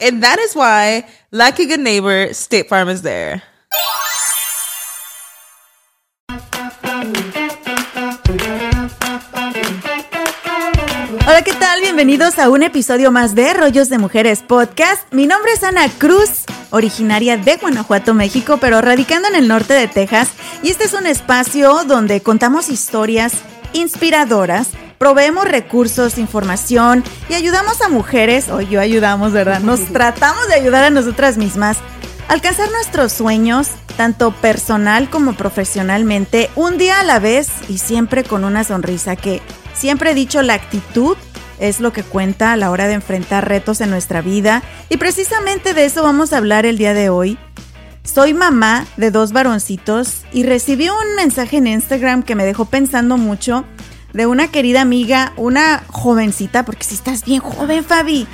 And that is why, like a good neighbor, State Farm is there. Hola, ¿qué tal? Bienvenidos a un episodio más de Rollos de Mujeres Podcast. Mi nombre es Ana Cruz, originaria de Guanajuato, México, pero radicando en el norte de Texas. Y este es un espacio donde contamos historias inspiradoras proveemos recursos, información y ayudamos a mujeres, o yo ayudamos, ¿verdad? Nos tratamos de ayudar a nosotras mismas a alcanzar nuestros sueños, tanto personal como profesionalmente, un día a la vez y siempre con una sonrisa que siempre he dicho la actitud es lo que cuenta a la hora de enfrentar retos en nuestra vida y precisamente de eso vamos a hablar el día de hoy. Soy mamá de dos varoncitos y recibí un mensaje en Instagram que me dejó pensando mucho de una querida amiga, una jovencita, porque si estás bien joven, Fabi,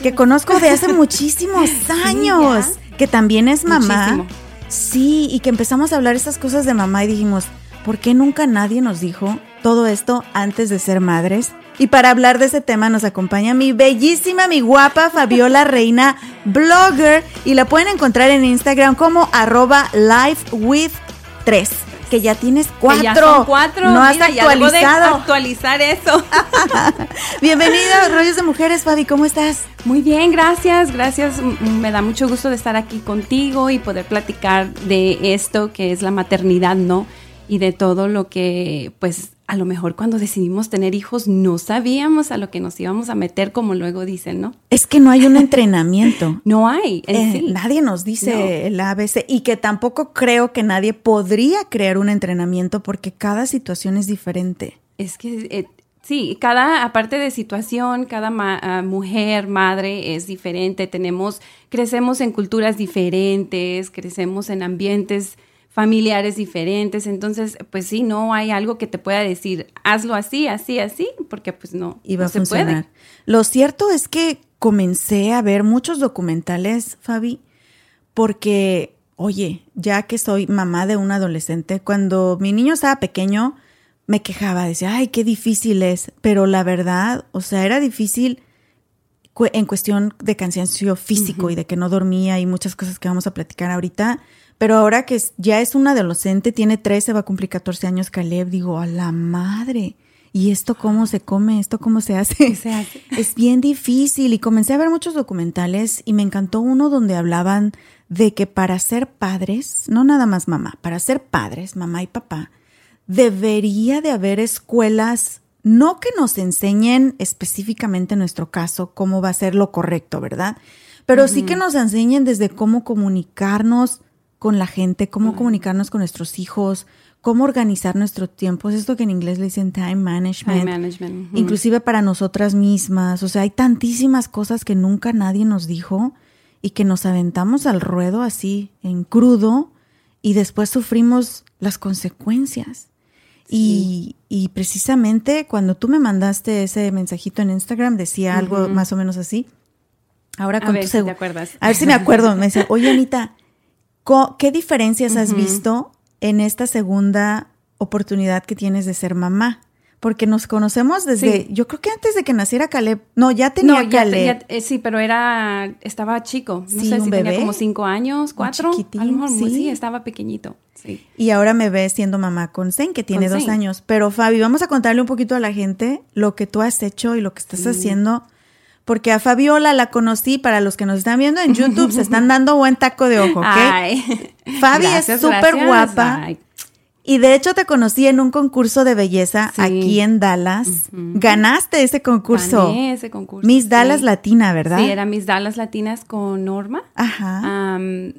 que conozco de hace muchísimos años, que también es mamá. Sí, y que empezamos a hablar estas cosas de mamá y dijimos, ¿por qué nunca nadie nos dijo todo esto antes de ser madres? Y para hablar de ese tema nos acompaña mi bellísima, mi guapa Fabiola Reina, blogger, y la pueden encontrar en Instagram como arroba lifewith3 que ya tienes cuatro. ya son cuatro. No has actualizado. actualizar eso. Bienvenido, Rollos de Mujeres, Fabi, ¿cómo estás? Muy bien, gracias, gracias. Me da mucho gusto de estar aquí contigo y poder platicar de esto que es la maternidad, ¿no? Y de todo lo que, pues, a lo mejor cuando decidimos tener hijos no sabíamos a lo que nos íbamos a meter, como luego dicen, ¿no? Es que no hay un entrenamiento. no hay. Eh, nadie nos dice el ABC y que tampoco creo que nadie podría crear un entrenamiento porque cada situación es diferente. Es que eh, sí, cada, aparte de situación, cada ah, mujer, madre es diferente. Tenemos, crecemos en culturas diferentes, crecemos en ambientes familiares diferentes, entonces pues sí, no hay algo que te pueda decir, hazlo así, así, así, porque pues no, Iba a se puede. Lo cierto es que comencé a ver muchos documentales, Fabi, porque, oye, ya que soy mamá de un adolescente, cuando mi niño estaba pequeño, me quejaba, decía, ay, qué difícil es, pero la verdad, o sea, era difícil en cuestión de cansancio físico y de que no dormía y muchas cosas que vamos a platicar ahorita, pero ahora que ya es un adolescente, tiene 13, va a cumplir 14 años Caleb, digo, a la madre. ¿Y esto cómo se come? ¿Esto cómo se hace? se hace? Es bien difícil. Y comencé a ver muchos documentales y me encantó uno donde hablaban de que para ser padres, no nada más mamá, para ser padres, mamá y papá, debería de haber escuelas, no que nos enseñen específicamente en nuestro caso cómo va a ser lo correcto, ¿verdad? Pero sí que nos enseñen desde cómo comunicarnos con la gente, cómo comunicarnos con nuestros hijos, cómo organizar nuestro tiempo. Es esto que en inglés le dicen time management. Time management. Inclusive para nosotras mismas. O sea, hay tantísimas cosas que nunca nadie nos dijo y que nos aventamos al ruedo así, en crudo, y después sufrimos las consecuencias. Y, y, precisamente cuando tú me mandaste ese mensajito en Instagram, decía algo más o menos así. Ahora con a ver si te acuerdas. A ver si me acuerdo. Me decía, oye Anita, ¿Qué diferencias has visto en esta segunda oportunidad que tienes de ser mamá? porque nos conocemos desde, Sí. yo creo que antes de que naciera Caleb. No, ya tenía No, Caleb. ya- eh, sí, pero era, estaba chico. No Sí, sé un si bebé. tenía como cinco años, cuatro. a lo mejor, sí. sí. estaba pequeñito. Y ahora me ves siendo mamá con Zen, que tiene Con dos Zen. años. Pero Fabi, vamos a contarle un poquito a la gente lo que tú has hecho y lo que estás haciendo. Porque a Fabiola la conocí, para los que nos están viendo en YouTube, se están dando buen taco de ojo, ¿ok? Ay. Fabi es súper guapa. Ay, Y de hecho te conocí en un concurso de belleza Sí. aquí en Dallas. Ganaste ese concurso. gané ese concurso. Miss sí. Dallas Latina, ¿verdad? Sí, era Miss Dallas Latinas con Norma. Ajá. Am,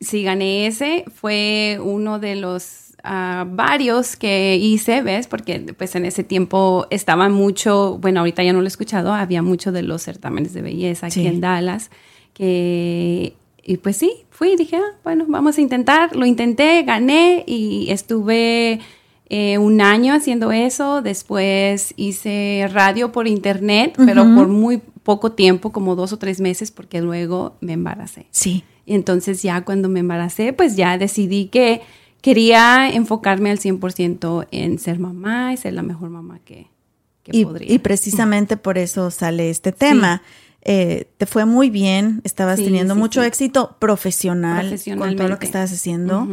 sí, gané ese. Fue uno de los varios que hice, ¿ves? Porque pues en ese tiempo estaba mucho, bueno, ahorita ya no lo he escuchado, había mucho de los certámenes de belleza aquí en Dallas. Que, y pues sí, fui y dije, ah, bueno, vamos a intentar. Lo intenté, gané y estuve eh, un año haciendo eso. Después hice radio por internet, pero por muy poco tiempo, como dos o tres meses, porque luego me embaracé. sí. Y entonces ya cuando me embaracé, pues ya decidí que quería enfocarme al 100% en ser mamá y ser la mejor mamá que, que Y, podría. y precisamente por eso sale este tema. Eh, te fue muy bien, estabas Sí, teniendo sí, mucho éxito profesional con todo lo que estabas haciendo.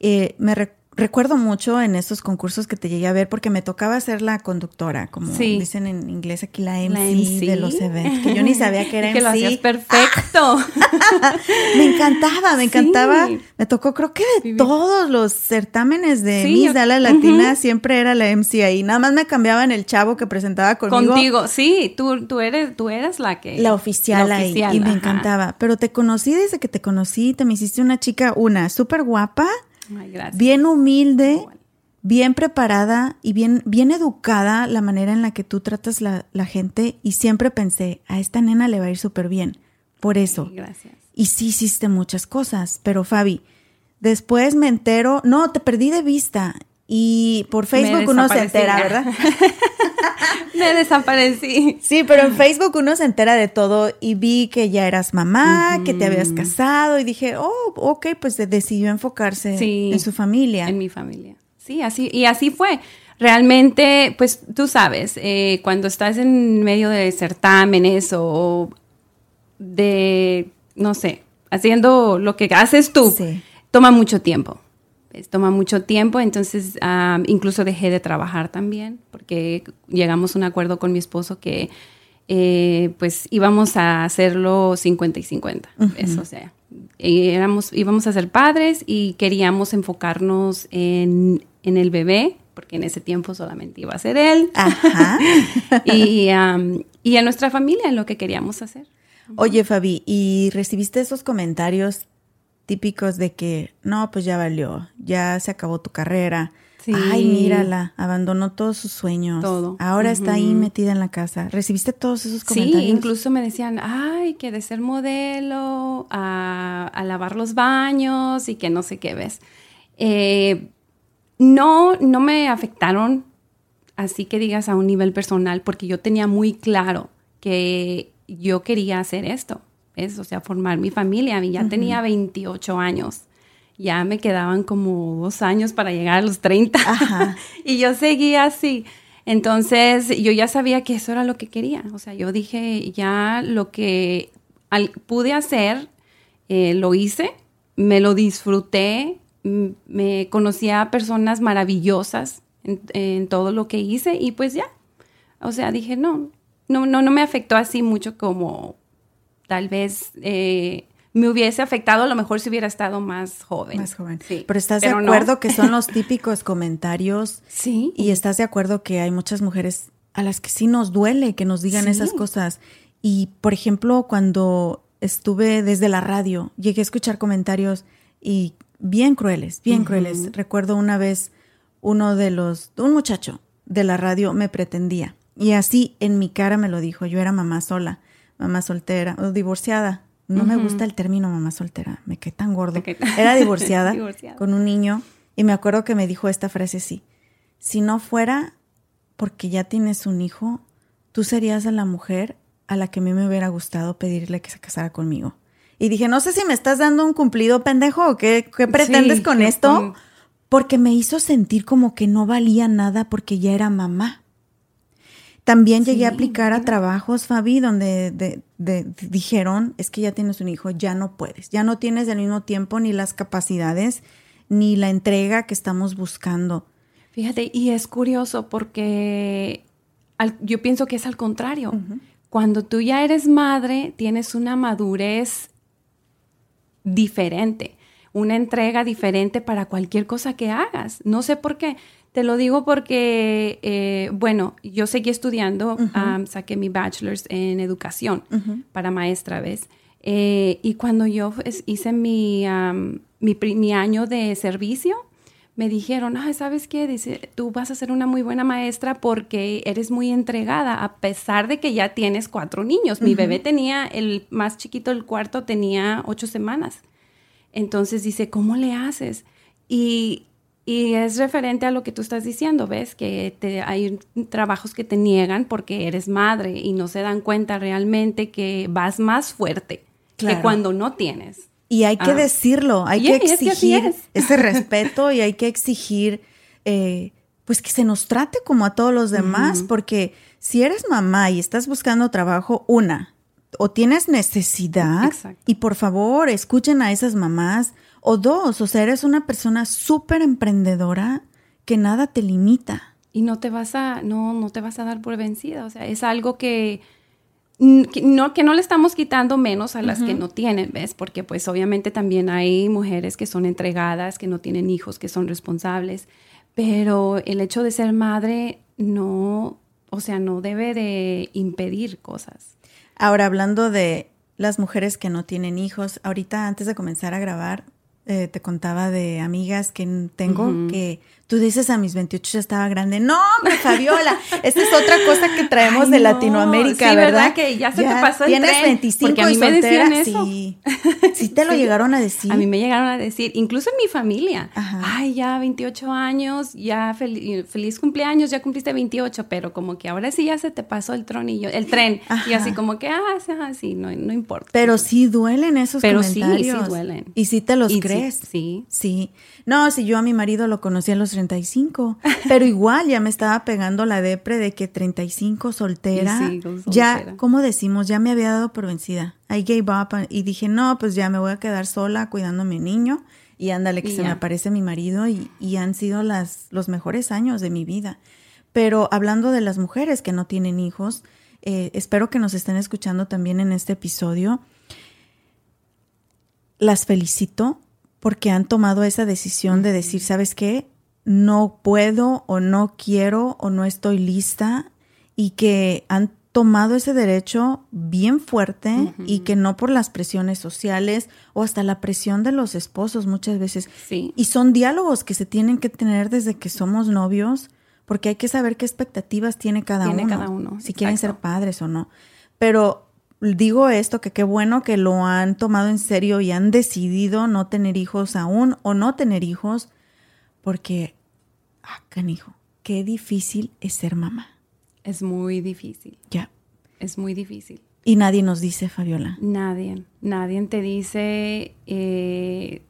Eh, me re- recuerdo mucho en esos concursos que te llegué a ver porque me tocaba ser la conductora, como Sí. dicen en inglés aquí, la MC, La MC. de los eventos, que yo ni sabía que era Y que lo MC. hacías perfecto. Me encantaba, me Sí. encantaba. Me tocó, creo que de todos los certámenes de Sí, Miss Dallas Latina siempre era la MC ahí. Nada más me cambiaban el chavo que presentaba conmigo. Contigo, sí, tú, tú, eres, tú eras la que... La oficial, la ahí. Y me encantaba. Pero te conocí desde que te conocí. Te me hiciste una chica, una, súper guapa, Ay, gracias. bien humilde, bien preparada y bien, bien educada la manera en la que tú tratas la, la gente. Y siempre pensé, a esta nena le va a ir súper bien. Por eso. Ay, gracias. Y sí hiciste muchas cosas, pero Fabi, después me entero, no, te perdí de vista y por Facebook uno se entera, ¿verdad? Me desaparecí. Sí, pero en Facebook uno se entera de todo y vi que ya eras mamá, que te habías casado y dije, oh, ok, pues de- decidió enfocarse Sí. en su familia. En mi familia. Sí, así, y así fue. Realmente, pues tú sabes, eh, cuando estás en medio de certámenes o de, no sé, haciendo lo que haces tú, Sí. toma mucho tiempo. Toma mucho tiempo, entonces ah, incluso dejé de trabajar también, porque llegamos a un acuerdo con mi esposo que eh, pues íbamos a hacerlo 50 y 50. ¿ves? O sea, éramos, íbamos a ser padres y queríamos enfocarnos en, en el bebé, porque en ese tiempo solamente iba a ser él, Ajá. y, am, y en nuestra familia, en lo que queríamos hacer. Oye, Fabi, ¿y recibiste esos comentarios típicos de que, no, pues ya valió, ya se acabó tu carrera? Sí. Ay, mírala, abandonó todos sus sueños. Todo. Ahora está ahí metida en la casa. ¿Recibiste todos esos Sí, comentarios? incluso me decían, ay, que de ser modelo, a, a lavar los baños y que no sé qué ves. Eh, no, no me afectaron, así que digas a un nivel personal, porque yo tenía muy claro que yo quería hacer esto, ¿ves? O sea, formar mi familia. Ya tenía 28 años. Ya me quedaban como dos años para llegar a los 30. Ajá. y yo seguía así. Entonces, yo ya sabía que eso era lo que quería. O sea, yo dije, ya lo que al- pude hacer, eh, lo hice, me lo disfruté, me conocí a personas maravillosas en, en todo lo que hice y pues ya. O sea, dije, no, no, no, no me afectó así mucho como tal vez eh, me hubiese afectado a lo mejor si hubiera estado más joven. Más joven. Sí, Pero estás pero de no. acuerdo que son los típicos comentarios Sí. y estás de acuerdo que hay muchas mujeres a las que sí nos duele que nos digan Sí. esas cosas. Y, por ejemplo, cuando estuve desde la radio, llegué a escuchar comentarios y bien crueles, bien crueles. Recuerdo una vez uno de los, un muchacho de la radio me pretendía y así en mi cara me lo dijo. Yo era mamá sola, mamá soltera o divorciada. No me gusta el término mamá soltera, me quedé tan gordo. Era divorciada, Divorciada. con un niño y me acuerdo que me dijo esta frase así, si no fuera porque ya tienes un hijo, tú serías la mujer a la que a mí me hubiera gustado pedirle que se casara conmigo. Y dije, no sé si me estás dando un cumplido pendejo o qué, qué pretendes Sí, con esto, porque me hizo sentir como que no valía nada porque ya era mamá. También llegué a aplicar a trabajos, Fabi, donde de, de, dijeron, es que ya tienes un hijo, ya no puedes, ya no tienes al mismo tiempo ni las capacidades ni la entrega que estamos buscando. Fíjate, y es curioso porque yo pienso que es al contrario. Cuando tú ya eres madre, tienes una madurez diferente, una entrega diferente para cualquier cosa que hagas. No sé por qué. Te lo digo porque, eh, bueno, yo seguí estudiando, saqué mi bachelor's en educación para maestra, ¿ves? Eh, y cuando yo hice mi, mi, mi, año de servicio, me dijeron, ah, ¿sabes qué? Dice, tú vas a ser una muy buena maestra porque eres muy entregada, a pesar de que ya tienes cuatro niños. Mi bebé tenía, el más chiquito del cuarto tenía ocho semanas. Entonces dice, ¿cómo le haces? Y, y es referente a lo que tú estás diciendo, ¿ves? Que te, hay trabajos que te niegan porque eres madre y no se dan cuenta realmente que vas más fuerte que cuando no tienes. Y hay que ah. decirlo, hay que exigir ese respeto y hay que exigir, eh, pues que se nos trate como a todos los demás, porque si eres mamá y estás buscando trabajo, una, o tienes necesidad, y por favor escuchen a esas mamás, o dos, o sea, eres una persona súper emprendedora que nada te limita. Y no te vas a, no, no te vas a dar por vencida, o sea, es algo que que no, que no le estamos quitando menos a las que no tienen, ¿ves? Porque pues obviamente también hay mujeres que son entregadas, que no tienen hijos, que son responsables, pero el hecho de ser madre no, o sea, no debe de impedir cosas. Ahora, hablando de las mujeres que no tienen hijos, ahorita antes de comenzar a grabar, eh, te contaba de amigas que tengo que Tú dices a mis 28 ya estaba grande. No, hombre, Fabiola. Esta es otra cosa que traemos de Latinoamérica, sí, ¿verdad? Que ya se te pasó el tienes tren. 25 porque a mí me decían eso. Sí. sí te lo llegaron a decir. A mí me llegaron a decir, incluso en mi familia. Ay, ya 28 años, ya feliz cumpleaños, ya cumpliste 28, pero como que ahora sí ya se te pasó el tronillo, el tren. Y así como que, ah, sí, no, no importa. Pero sí duelen esos pero comentarios. Pero sí, sí duelen. Y sí te los crees. Sí. Sí. No, si yo a mi marido lo conocí a los 35, pero igual ya me estaba pegando la depre de que 35 soltera, soltera. ya, ¿cómo decimos? Ya me había dado por vencida. I gave up y dije, no, pues ya me voy a quedar sola cuidando a mi niño y ándale que se me aparece mi marido y, y, han sido las, los mejores años de mi vida. Pero hablando de las mujeres que no tienen hijos, eh, espero que nos estén escuchando también en este episodio. Las felicito porque han tomado esa decisión de decir, ¿sabes qué? No puedo o no quiero o no estoy lista y que han tomado ese derecho bien fuerte y que no por las presiones sociales o hasta la presión de los esposos muchas veces. Sí. Y son diálogos que se tienen que tener desde que somos novios porque hay que saber qué expectativas tiene cada tiene uno. cada uno. Si quieren ser padres o no. Pero digo esto, que qué bueno que lo han tomado en serio y han decidido no tener hijos aún o no tener hijos, porque, ah, canijo, qué difícil es ser mamá. Es muy difícil. Ya. Es muy difícil. Y nadie nos dice, Fabiola. Nadie, nadie te dice eh,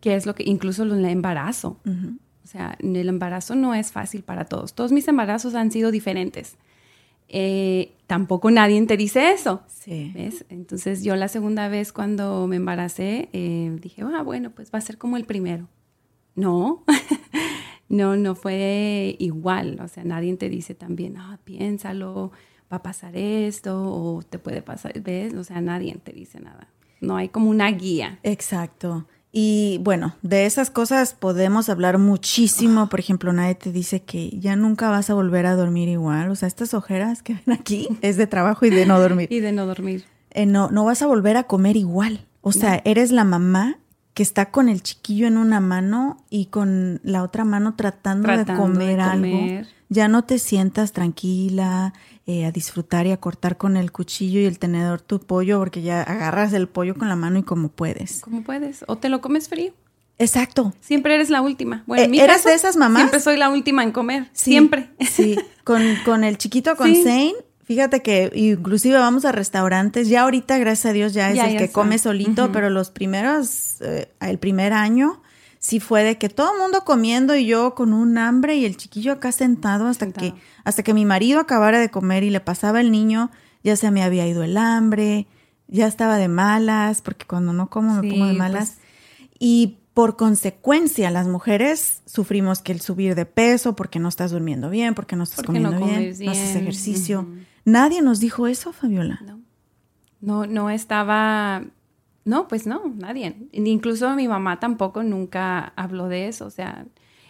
qué es lo que, incluso el embarazo. O sea, el embarazo no es fácil para todos. Todos mis embarazos han sido diferentes. Eh, tampoco nadie te dice eso. Sí. ¿ves? Entonces yo la segunda vez cuando me embaracé eh, dije, ah, bueno, pues va a ser como el primero. No, no, no fue igual. O sea, nadie te dice también, ah, piénsalo, va a pasar esto o te puede pasar, ¿ves? O sea, nadie te dice nada. No hay como una guía. Exacto. Y bueno, de esas cosas podemos hablar muchísimo. Por ejemplo, nadie te dice que ya nunca vas a volver a dormir igual. O sea, estas ojeras que ven aquí es de trabajo y de no dormir. y de no dormir. Eh, no, no vas a volver a comer igual. O sea, eres la mamá que está con el chiquillo en una mano y con la otra mano tratando, de comer algo. Ya no te sientas tranquila, eh, a disfrutar y a cortar con el cuchillo y el tenedor tu pollo, porque ya agarras el pollo con la mano y como puedes. Como puedes. O te lo comes frío. Exacto. Siempre eres la última. Bueno, eh, ¿Eres de esas mamás? Siempre soy la última en comer. siempre. Sí. Con, con el chiquito, con Zane, fíjate que inclusive vamos a restaurantes. Ya ahorita, gracias a Dios, ya es el que come solito, pero los primeros, eh, el primer año, sí fue de que todo el mundo comiendo y yo con un hambre y el chiquillo acá sentado hasta que hasta que mi marido acabara de comer y le pasaba el niño, ya se me había ido el hambre, ya estaba de malas, porque cuando no como me pongo de malas. Pues y por consecuencia, las mujeres sufrimos que el subir de peso porque no estás durmiendo bien, porque no estás comiendo bien, no haces ejercicio. Nadie nos dijo eso, Fabiola. No. no, no estaba, no, pues no, nadie. Incluso mi mamá tampoco nunca habló de eso, o sea,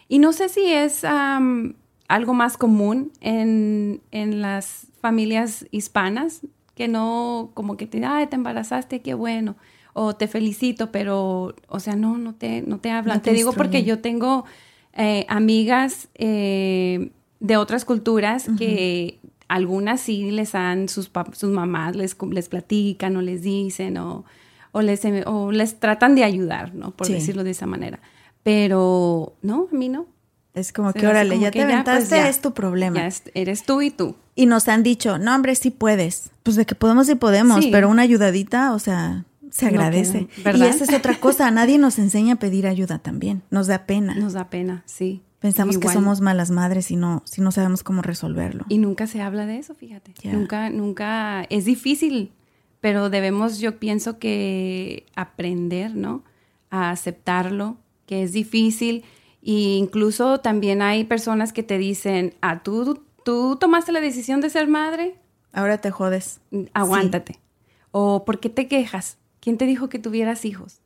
y no sé si es algo más común en, en, las familias hispanas, que no, como que te, ay, te embarazaste, qué bueno o te felicito, pero, o sea, no, no te, no te hablan. te, digo porque yo tengo eh, amigas eh, de otras culturas que algunas sí les han, sus, sus mamás les, les platican o les dicen o, o, les, o les tratan de ayudar, ¿no? Por decirlo de esa manera. Pero, no, a mí no. Es como que, órale, ya te aventaste, pues es tu problema. Ya eres tú y tú. Y nos han dicho, no, hombre, sí puedes. Pues de que podemos, sí podemos, pero una ayudadita, o sea, se agradece. y esa es otra cosa, nadie nos enseña a pedir ayuda también, nos da pena. Nos da pena, sí. Pensamos que somos malas madres y no, si no sabemos cómo resolverlo. Y nunca se habla de eso, fíjate. Nunca, nunca, es difícil, pero debemos, yo pienso que aprender, ¿no? A aceptarlo, que es difícil. E incluso también hay personas que te dicen, ah, ¿tú, tú tomaste la decisión de ser madre. Ahora te jodes. Aguántate. O ¿por qué te quejas? ¿quién te dijo que tuvieras hijos?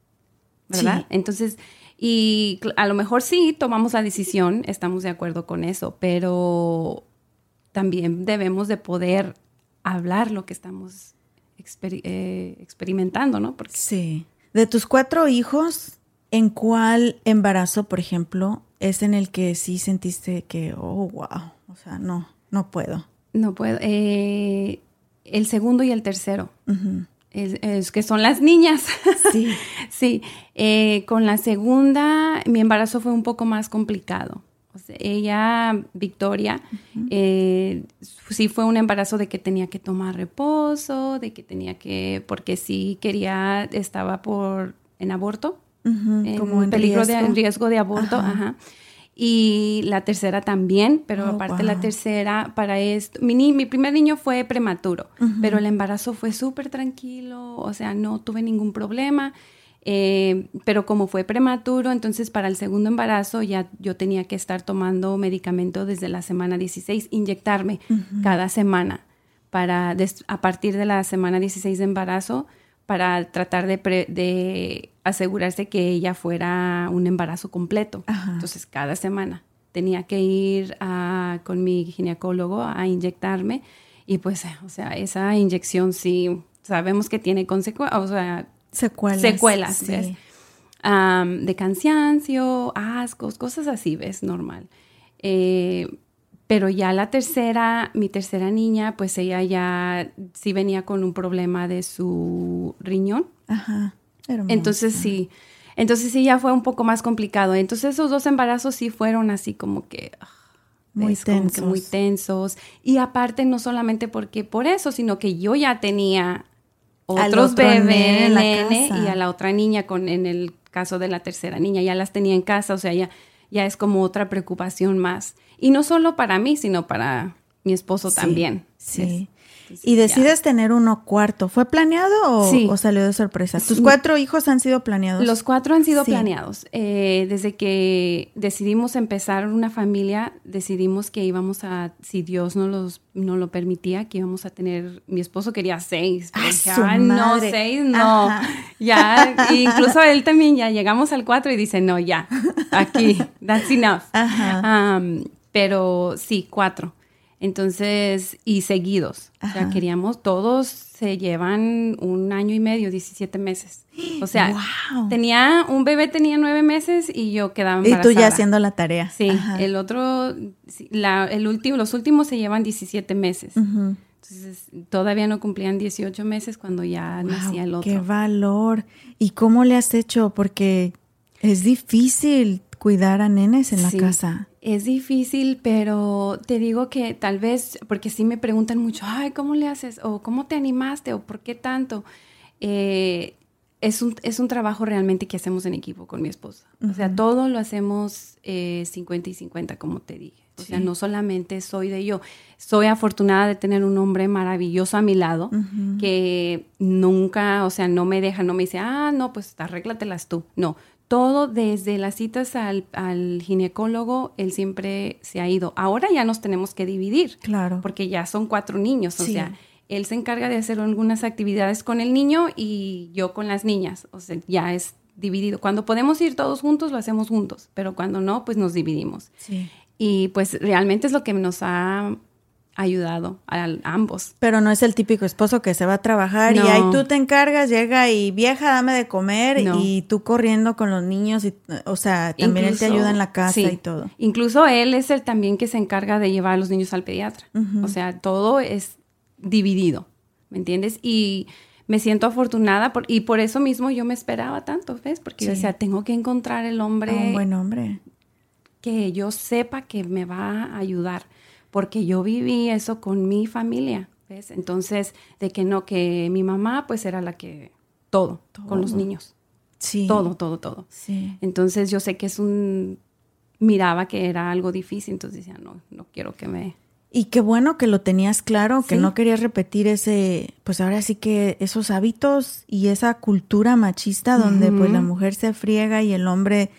¿Verdad? Entonces, y a lo mejor sí tomamos la decisión, estamos de acuerdo con eso, pero también debemos de poder hablar lo que estamos eh, experimentando, ¿no? Porque sí. De tus cuatro hijos, ¿en cuál embarazo, por ejemplo, es en el que sí sentiste que, oh, wow, o sea, no, no puedo? No puedo. Eh, el segundo y el tercero es, que son las niñas. Sí. sí. Eh, con la segunda, mi embarazo fue un poco más complicado. ella, Victoria, eh, sí fue un embarazo de que tenía que tomar reposo, de que tenía que, porque sí quería, estaba por en aborto, como en peligro de en riesgo de aborto, ajá y la tercera también, pero oh, aparte la tercera para esto, mi, mi primer niño fue prematuro, pero el embarazo fue súper tranquilo, o sea, no tuve ningún problema, eh, pero como fue prematuro, entonces para el segundo embarazo ya yo tenía que estar tomando medicamento desde la semana 16, inyectarme cada semana para a partir de la semana 16 de embarazo para tratar de, de, asegurarse que ella fuera un embarazo completo. Entonces, cada semana tenía que ir con mi ginecólogo a inyectarme y pues, o sea, esa inyección sí sabemos que tiene consecuencias, o sea, secuelas. Secuelas, de cansancio, ascos, cosas así, ¿ves? Normal. Eh, pero ya la tercera, mi tercera niña, pues ella ya sí venía con un problema de su riñón. Ajá. Entonces sí, entonces sí ya fue un poco más complicado. Entonces esos dos embarazos sí fueron así como que... Ah, muy tensos. muy tensos. Y aparte no solamente porque por eso, sino que yo ya tenía otros bebés y a la otra niña con en el caso de la tercera niña ya las tenía en casa, o sea, ya ya es como otra preocupación más. Y no solo para mí, sino para mi esposo también. Sí y decides tener uno cuarto. ¿Fue planeado o, salió de sorpresa? ¿Tus cuatro hijos han sido planeados? Los cuatro han sido planeados. Eh, desde que decidimos empezar una familia, decidimos que íbamos a, si Dios no, los, no lo permitía, que íbamos a tener, mi esposo quería seis. Ah, no, seis, no. Ya, incluso él también ya llegamos al cuatro y dice, no, ya, aquí, that's enough. pero sí, cuatro. Entonces, y seguidos. O sea, queríamos, todos se llevan un año y medio, 17 meses. O sea, tenía, un bebé tenía nueve meses y yo quedaba embarazada. Y tú ya haciendo la tarea. Sí, el otro, la, el último, los últimos se llevan 17 meses. Entonces, todavía no cumplían 18 meses cuando ya nacía el otro. ¡Qué valor! ¿Y cómo le has hecho? Porque es difícil cuidar a nenes en la casa. Es difícil, pero te digo que tal vez, porque sí me preguntan mucho, ay, ¿cómo le haces? O ¿cómo te animaste? O ¿por qué tanto? Eh, es un, es un trabajo realmente que hacemos en equipo con mi esposa. O sea, todo lo hacemos eh, 50 y 50, como te dije. O sea, no solamente soy de yo. Soy afortunada de tener un hombre maravilloso a mi lado que nunca, o sea, no me deja, no me dice, ah, no, pues arréglatelas tú. No, todo desde las citas al, al, ginecólogo, él siempre se ha ido. Ahora ya nos tenemos que dividir. Claro. Porque ya son cuatro niños, o sea él se encarga de hacer algunas actividades con el niño y yo con las niñas. O sea, ya es dividido. Cuando podemos ir todos juntos, lo hacemos juntos, pero cuando no, pues nos dividimos. Sí. Y pues realmente es lo que nos ha ayudado a, ambos. Pero no es el típico esposo que se va a trabajar y ahí tú te encargas, llega y vieja, dame de comer y tú corriendo con los niños y o sea, también él te ayuda en la casa y todo. Incluso él es el también que se encarga de llevar a los niños al pediatra. O sea, todo es dividido, ¿me entiendes? Y me siento afortunada por, y por eso mismo yo me esperaba tanto, ¿ves? Porque yo decía, tengo que encontrar el hombre. un buen hombre. Que yo sepa que me va a ayudar, porque yo viví eso con mi familia, ¿ves? Entonces, de que no, que mi mamá pues era la que, todo, con los niños. Sí. Todo, todo, todo. Sí. Entonces yo sé que es un, miraba que era algo difícil, entonces decía, no, no quiero que me y qué bueno que lo tenías claro, que no querías repetir ese, pues ahora sí que esos hábitos y esa cultura machista donde pues la mujer se friega y el hombre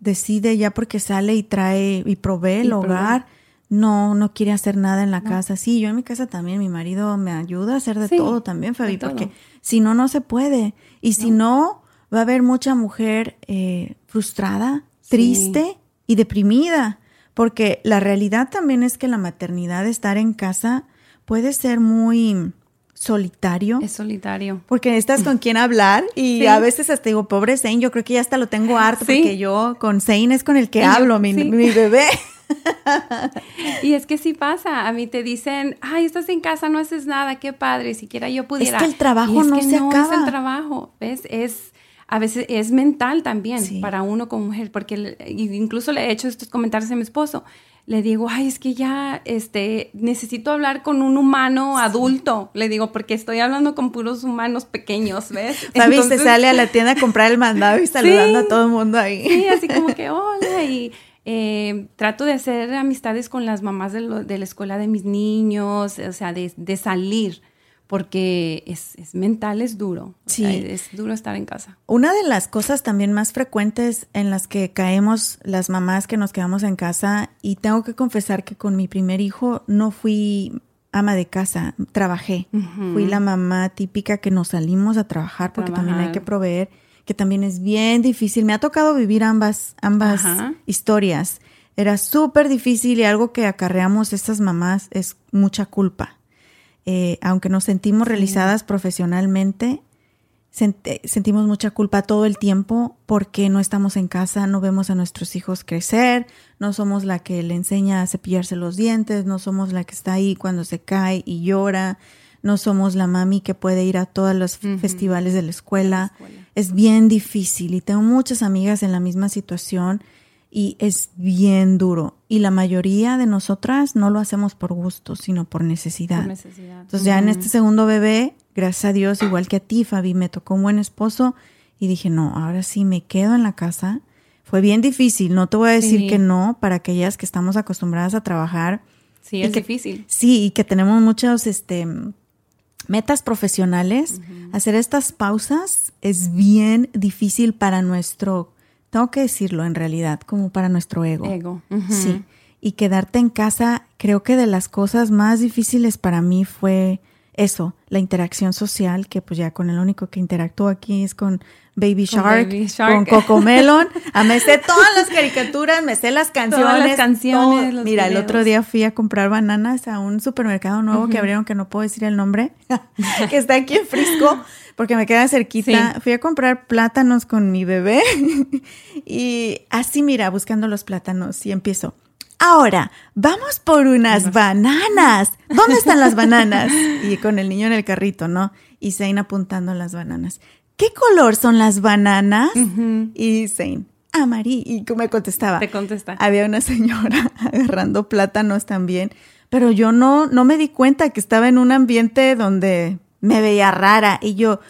decide ya porque sale y trae y provee el hogar. No, no quiere hacer nada en la casa. Sí, yo en mi casa también, mi marido me ayuda a hacer de todo también, Fabi, porque si no, no se puede. Y si no, va a haber mucha mujer eh, frustrada, triste y deprimida porque la realidad también es que la maternidad, estar en casa, puede ser muy solitario. Es solitario. Porque estás con quien hablar y a veces hasta digo, pobre Zane, yo creo que ya hasta lo tengo harto porque yo con Zane es con el que hablo, mi, mi, bebé. y es que sí pasa, a mí te dicen, ay, estás en casa, no haces nada, qué padre, siquiera yo pudiera. Es que el trabajo no se no acaba. es el trabajo, ¿ves? Es a veces es mental también para uno como mujer, porque incluso le he hecho estos comentarios a mi esposo. Le digo, ay, es que ya este, necesito hablar con un humano adulto. Le digo, porque estoy hablando con puros humanos pequeños, ¿ves? ¿Sabes? Se sale a la tienda a comprar el mandado y saludando a todo el mundo ahí. Sí, así como que, hola, y eh, trato de hacer amistades con las mamás de, la escuela de mis niños, o sea, de, de salir porque es, mental, es duro. Sí. es duro estar en casa. Una de las cosas también más frecuentes en las que caemos las mamás que nos quedamos en casa, y tengo que confesar que con mi primer hijo no fui ama de casa, trabajé. Fui la mamá típica que nos salimos a trabajar porque también hay que proveer, que también es bien difícil. Me ha tocado vivir ambas, ambas historias. Era súper difícil y algo que acarreamos estas mamás es mucha culpa eh, aunque nos sentimos realizadas profesionalmente, sentimos mucha culpa todo el tiempo porque no estamos en casa, no vemos a nuestros hijos crecer, no somos la que le enseña a cepillarse los dientes, no somos la que está ahí cuando se cae y llora, no somos la mami que puede ir a todos los festivales de la escuela. Es bien difícil y tengo muchas amigas en la misma situación y es bien duro. Y la mayoría de nosotras no lo hacemos por gusto, sino por necesidad. Entonces ya en este segundo bebé, gracias a Dios, igual que a ti, Fabi, me tocó un buen esposo y dije, no, ahora sí me quedo en la casa. Fue bien difícil, no te voy a decir que no para aquellas que estamos acostumbradas a trabajar. Sí, es difícil. Sí, y que tenemos muchos, este, metas profesionales. Hacer estas pausas es bien difícil para nuestro tengo que decirlo en realidad, como para nuestro ego. Ego. Sí. Y quedarte en casa, creo que de las cosas más difíciles para mí fue eso, la interacción social, que pues ya con el único que interactúo aquí es con Baby Shark, con, Coco Melon. Ah, me sé todas las caricaturas, me sé las canciones. Todas las canciones. Mira, el otro día fui a comprar bananas a un supermercado nuevo que abrieron, que no puedo decir el nombre, que está aquí en Frisco porque me queda cerquita. Fui a comprar plátanos con mi bebé y así, mira, buscando los plátanos y empiezo. Ahora, vamos por unas bananas. ¿Dónde están las bananas? Y con el niño en el carrito, ¿no? Y Zane apuntando las bananas. ¿Qué color son las bananas? Y Zane, amarillo. Y me contestaba. Te contesta. Había una señora agarrando plátanos también, pero yo no, no me di cuenta que estaba en un ambiente donde me veía rara y yo,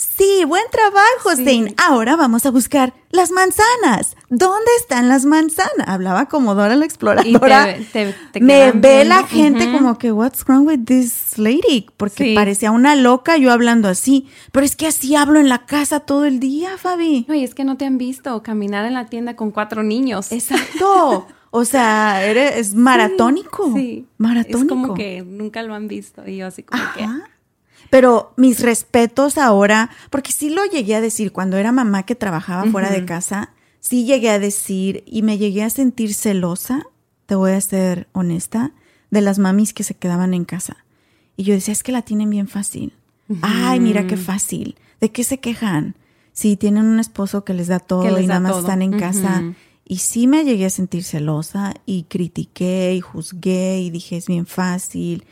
Sí, buen trabajo, Sí. Zane. Ahora vamos a buscar las manzanas. ¿Dónde están las manzanas? Hablaba como Dora la exploradora. Y te- te- te Me ve la gente como que, what's wrong with this lady? Porque Sí. parecía una loca yo hablando así. Pero es que así hablo en la casa todo el día, Fabi. No, y es que no te han visto caminar en la tienda con cuatro niños. Exacto. O sea, eres, es maratónico. Sí. Maratónico. Es como que nunca lo han visto. Y yo así como que. Pero mis respetos ahora, porque sí lo llegué a decir cuando era mamá que trabajaba fuera de casa, sí llegué a decir y me llegué a sentir celosa, te voy a ser honesta, de las mamis que se quedaban en casa. Y yo decía, es que la tienen bien fácil. Ay, mira qué fácil. ¿De qué se quejan? Sí, tienen un esposo que les da todo les y da nada más todo. están en casa. Y sí me llegué a sentir celosa y critiqué y juzgué y dije, es bien fácil.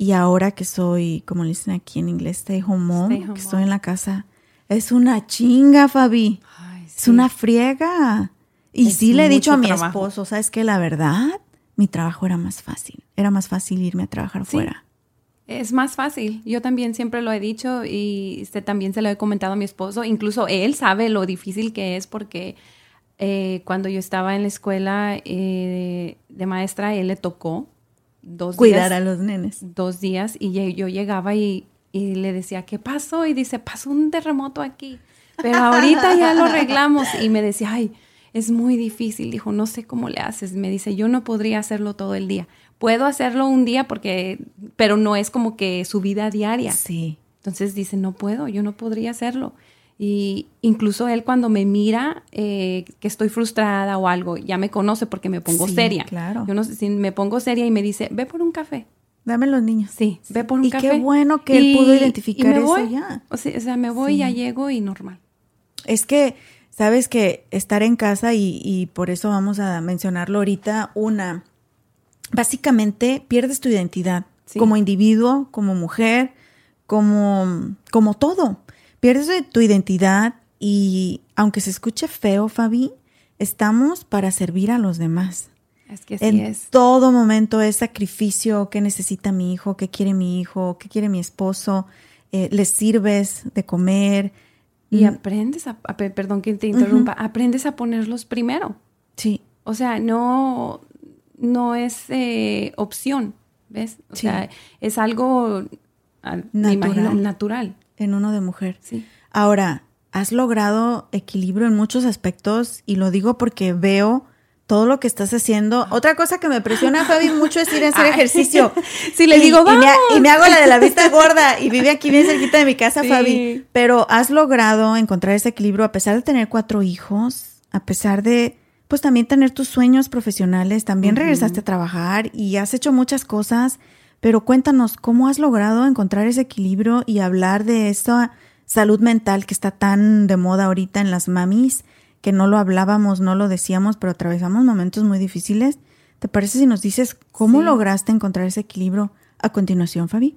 Y ahora que soy, como le dicen aquí en inglés, stay home mom, Stay home que estoy en la casa, es una chinga, Fabi. Ay, Es sí. una friega. Y Es sí le he dicho a mi trabajo. esposo, ¿sabes qué? La verdad, mi trabajo era más fácil. Era más fácil irme a trabajar Sí. fuera. Es más fácil. Yo también siempre lo he dicho y este, también se lo he comentado a mi esposo. Incluso él sabe lo difícil que es porque eh, cuando yo estaba en la escuela eh, de maestra, él le tocó dos Cuidar días, a los nenes. dos días y yo llegaba y, y le decía, ¿qué pasó? Y dice, pasó un terremoto aquí. Pero ahorita ya lo arreglamos. Y me decía, ay, es muy difícil. Dijo, no sé cómo le haces. Me dice, yo no podría hacerlo todo el día. Puedo hacerlo un día porque, pero no es como que su vida diaria. Sí. Entonces dice, no puedo, yo no podría hacerlo. Y incluso él cuando me mira eh, que estoy frustrada o algo, ya me conoce porque me pongo Sí, seria. claro. Yo no sé si me pongo seria y me dice, ve por un café. Dame los niños. Sí, ve por un y café. qué bueno que él pudo identificar y eso voy. ya. O sea, o sea, me voy, ya llego y normal. Es que, sabes que estar en casa y, y por eso vamos a mencionarlo ahorita, una, básicamente pierdes tu identidad Sí. como individuo, como mujer, como, como todo. Pierdes tu identidad y aunque se escuche feo, Fabi, estamos para servir a los demás. Es que así en es. todo momento es sacrificio, qué necesita mi hijo, qué quiere mi hijo, qué quiere mi esposo, eh, les sirves de comer. Y Mm, aprendes a, a- pe- perdón que te interrumpa, aprendes a ponerlos primero. Sí, O sea, no, no es eh, opción, ¿ves? O Sí. sea, es algo, ah, me imagino, Natural. En uno de mujer. Sí. Ahora, has logrado equilibrio en muchos aspectos y lo digo porque veo todo lo que estás haciendo. Otra cosa que me presiona, Fabi, mucho es ir a hacer Ay. ejercicio. Sí, le Y- digo, y me, "Vamos". y me hago la de la vista gorda y vive aquí bien cerquita de mi casa, Sí. Fabi. Pero has logrado encontrar ese equilibrio a pesar de tener cuatro hijos, a pesar de, pues también tener tus sueños profesionales, también regresaste a trabajar y has hecho muchas cosas. Pero cuéntanos, ¿cómo has logrado encontrar ese equilibrio y hablar de esa salud mental que está tan de moda ahorita en las mamis, que no lo hablábamos, no lo decíamos, pero atravesamos momentos muy difíciles? ¿Te parece si nos dices cómo Sí. lograste encontrar ese equilibrio a continuación, Fabi?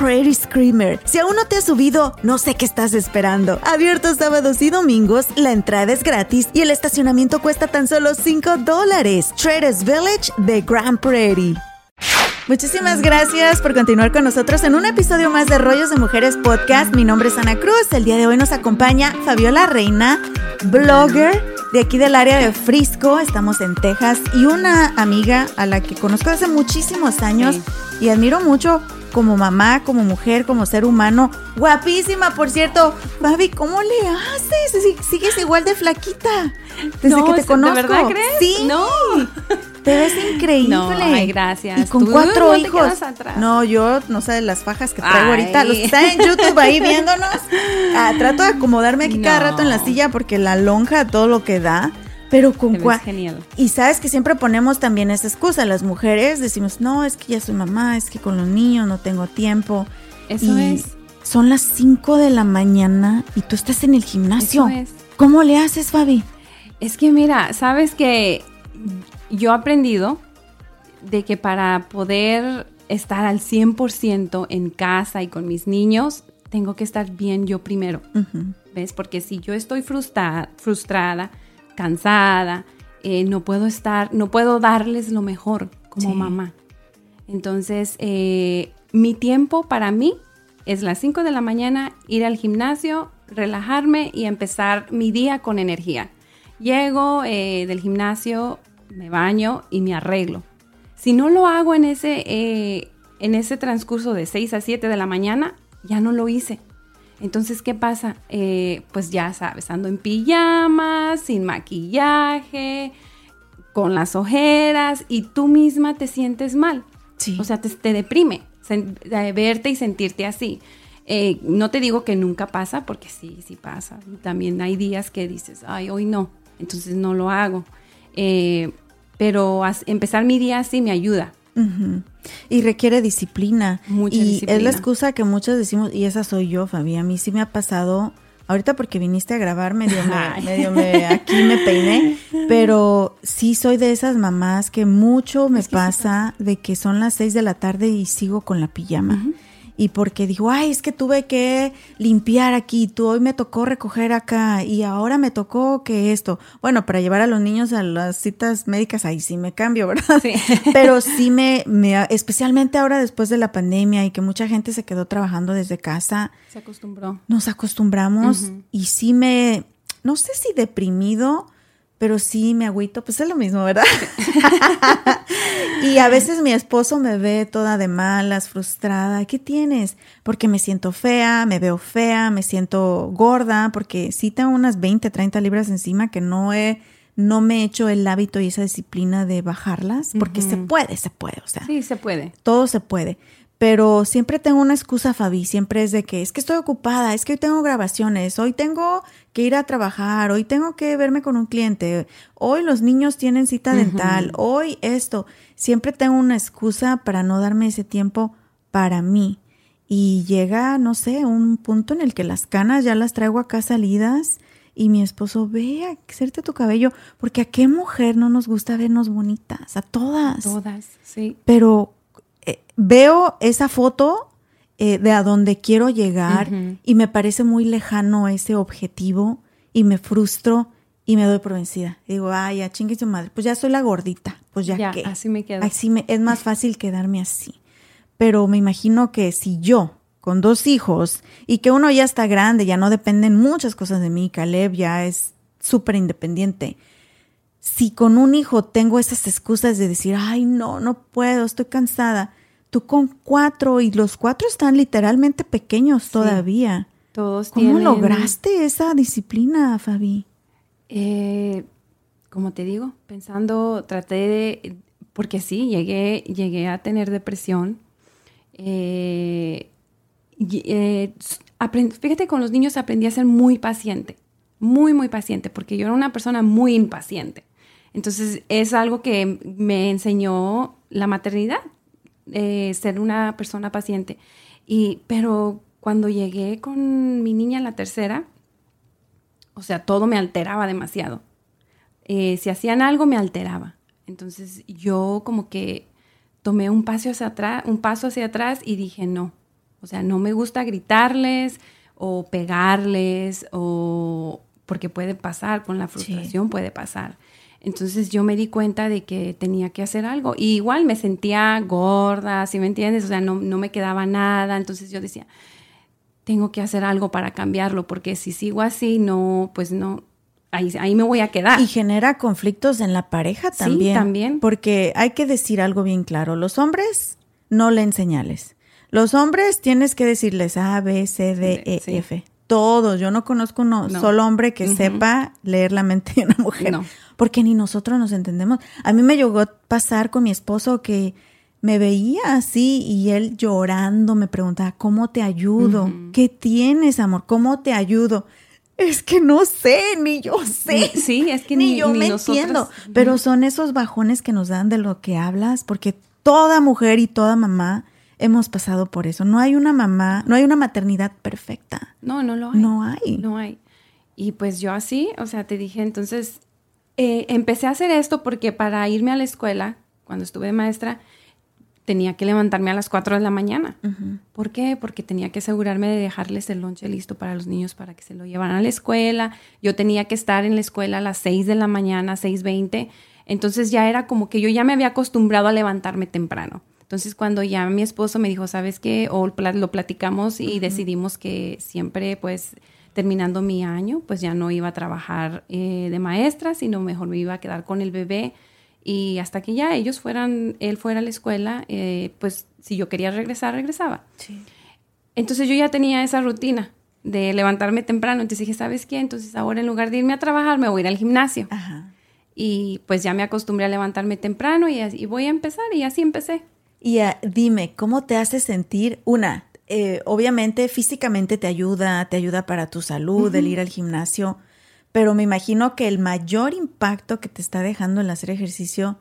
Prairie Screamer. Si aún no te has subido, no sé qué estás esperando. Abierto sábados y domingos, la entrada es gratis y el estacionamiento cuesta tan solo 5 dólares. Traders Village de Grand Prairie. Muchísimas gracias por continuar con nosotros en un episodio más de Rollos de Mujeres Podcast. Mi nombre es Ana Cruz. El día de hoy nos acompaña Fabiola Reina, blogger de aquí del área de Frisco. Estamos en Texas y una amiga a la que conozco hace muchísimos años y admiro mucho como mamá, como mujer, como ser humano. Guapísima, por cierto. Babi, ¿cómo le haces? Sigues igual de flaquita desde que te conozco. ¿De verdad crees? Sí. No. Te ves increíble. No, ay, gracias. Y con Tú cuatro no hijos. No, yo no sé las fajas que traigo Ay. ahorita. Los que están en YouTube ahí viéndonos. ah, trato de acomodarme aquí cada rato en la silla porque la lonja todo lo que da. Pero con genial. Y sabes que siempre ponemos también esa excusa. Las mujeres decimos, no, es que ya soy mamá, es que con los niños no tengo tiempo. Eso Y es. Son las 5 de la mañana y tú estás en el gimnasio. Eso es. ¿Cómo le haces, Fabi? Es que mira, sabes que yo he aprendido de que para poder estar al 100% en casa y con mis niños, tengo que estar bien yo primero. ¿Ves? Porque si yo estoy frustra- frustrada, cansada, eh, no puedo estar, no puedo darles lo mejor como Sí. mamá. Entonces, eh, mi tiempo para mí es las 5 de la mañana, ir al gimnasio, relajarme y empezar mi día con energía. Llego eh, del gimnasio, me baño y me arreglo. Si no lo hago en ese, en ese transcurso de 6 a 7 de la mañana, ya no lo hice. Entonces, ¿qué pasa? Eh, pues ya sabes, ando en pijamas, sin maquillaje, con las ojeras y tú misma te sientes mal. Sí. O sea, te, te deprime de verte y sentirte así. Eh, no te digo que nunca pasa, porque sí, sí pasa. También hay días que dices, ay, hoy no, entonces no lo hago. Eh, pero empezar mi día así me ayuda. Y requiere disciplina. Mucha y es la excusa que muchos decimos, y esa soy yo, Fabi. A mí sí me ha pasado, ahorita porque viniste a grabar, medio me, medio me, aquí me peiné, pero sí soy de esas mamás que mucho me Es que sí pasa de que son las seis de la tarde y sigo con la pijama. Y porque digo, ay, es que tuve que limpiar aquí, tú hoy me tocó recoger acá y ahora me tocó que esto. Bueno, para llevar a los niños a las citas médicas, ahí sí me cambio, ¿verdad? Sí. Pero sí me, me, especialmente ahora después de la pandemia y que mucha gente se quedó trabajando desde casa, Se acostumbró. nos acostumbramos y sí me, no sé si deprimido, pero sí me agüito, pues es lo mismo, ¿verdad? y a veces mi esposo me ve toda de malas, frustrada. ¿Qué tienes? Porque me siento fea, me veo fea, me siento gorda, porque sí tengo unas 20, 30 libras encima que no he, no me he hecho el hábito y esa disciplina de bajarlas, porque se puede, se puede, o sea Sí, se puede. todo se puede. Pero siempre tengo una excusa, Fabi, siempre es de que es que estoy ocupada, es que hoy tengo grabaciones, hoy tengo que ir a trabajar, hoy tengo que verme con un cliente, hoy los niños tienen cita dental, hoy esto. Siempre tengo una excusa para no darme ese tiempo para mí. Y llega, no sé, un punto en el que las canas ya las traigo acá salidas y mi esposo, ve a hacerte tu cabello, porque a qué mujer no nos gusta vernos bonitas, a todas Todas, sí. pero eh, veo esa foto eh, de a donde quiero llegar y me parece muy lejano ese objetivo y me frustro y me doy por vencida. Digo, ay, ya chingue su madre, pues ya soy la gordita, pues ya, Ya, qué. así me quedo. Así me, es más fácil quedarme así. Pero me imagino que si yo, con dos hijos, y que uno ya está grande, ya no dependen muchas cosas de mí, Caleb ya es súper independiente. Si con un hijo tengo esas excusas de decir, ay, no, no puedo, estoy cansada. Tú con cuatro y los cuatro están literalmente pequeños todavía. Todos ¿Cómo tienen... lograste esa disciplina, Fabi? Eh, como te digo, pensando, traté de, porque sí, llegué, llegué a tener depresión. Eh, eh, aprend- fíjate, con los niños aprendí a ser muy paciente, muy, muy paciente, porque yo era una persona muy impaciente. Entonces, es algo que me enseñó la maternidad, eh, ser una persona paciente. Y, pero cuando llegué con mi niña, la tercera, o sea, todo me alteraba demasiado. Eh, si hacían algo, me alteraba. Entonces yo como que tomé un paso hacia atrás, un paso hacia atrás y dije no. O sea, no me gusta gritarles o pegarles o porque puede pasar con la frustración puede pasar. Entonces yo me di cuenta de que tenía que hacer algo. Y igual me sentía gorda, ¿sí me entiendes? O sea, no, no me quedaba nada. Entonces yo decía, tengo que hacer algo para cambiarlo, porque si sigo así, no, pues no, ahí, ahí me voy a quedar. Y genera conflictos en la pareja también. Sí, también. Porque hay que decir algo bien claro. Los hombres no leen señales. Los hombres tienes que decirles A, B, C, D, E, Sí. F. Todos. Yo no conozco uno No. solo hombre que sepa leer la mente de una mujer. No. Porque ni nosotros nos entendemos. A mí me llegó a pasar con mi esposo que me veía así y él llorando me preguntaba, ¿cómo te ayudo? ¿Qué tienes, amor? ¿Cómo te ayudo? Es que no sé, ni yo sé. Ni- sí, es que ni, ni- yo ni me entiendo. Pero son esos bajones que nos dan de lo que hablas, porque toda mujer y toda mamá hemos pasado por eso. No hay una mamá, no hay una maternidad perfecta. No, no lo hay. No hay. No hay. Y pues yo así, o sea, te dije, entonces, eh, empecé a hacer esto porque para irme a la escuela, cuando estuve de maestra, tenía que levantarme a las 4 de la mañana. ¿Por qué? Porque tenía que asegurarme de dejarles el lonche listo para los niños para que se lo llevaran a la escuela. Yo tenía que estar en la escuela a las 6 de la mañana, 6.20. Entonces ya era como que yo ya me había acostumbrado a levantarme temprano. Entonces cuando ya mi esposo me dijo, ¿sabes qué? O lo platicamos y decidimos que siempre pues terminando mi año pues ya no iba a trabajar eh, de maestra, sino mejor me iba a quedar con el bebé y hasta que ya ellos fueran, él fuera a la escuela, eh, pues si yo quería regresar, regresaba. Entonces yo ya tenía esa rutina de levantarme temprano. Entonces dije, ¿sabes qué? Entonces ahora en lugar de irme a trabajar, me voy a ir al gimnasio. Ajá. Y pues ya me acostumbré a levantarme temprano y, voy a empezar y así empecé. Y ah, dime, ¿cómo te hace sentir? Una, eh, obviamente físicamente te ayuda, te ayuda para tu salud, el ir al gimnasio, pero me imagino que el mayor impacto que te está dejando el hacer ejercicio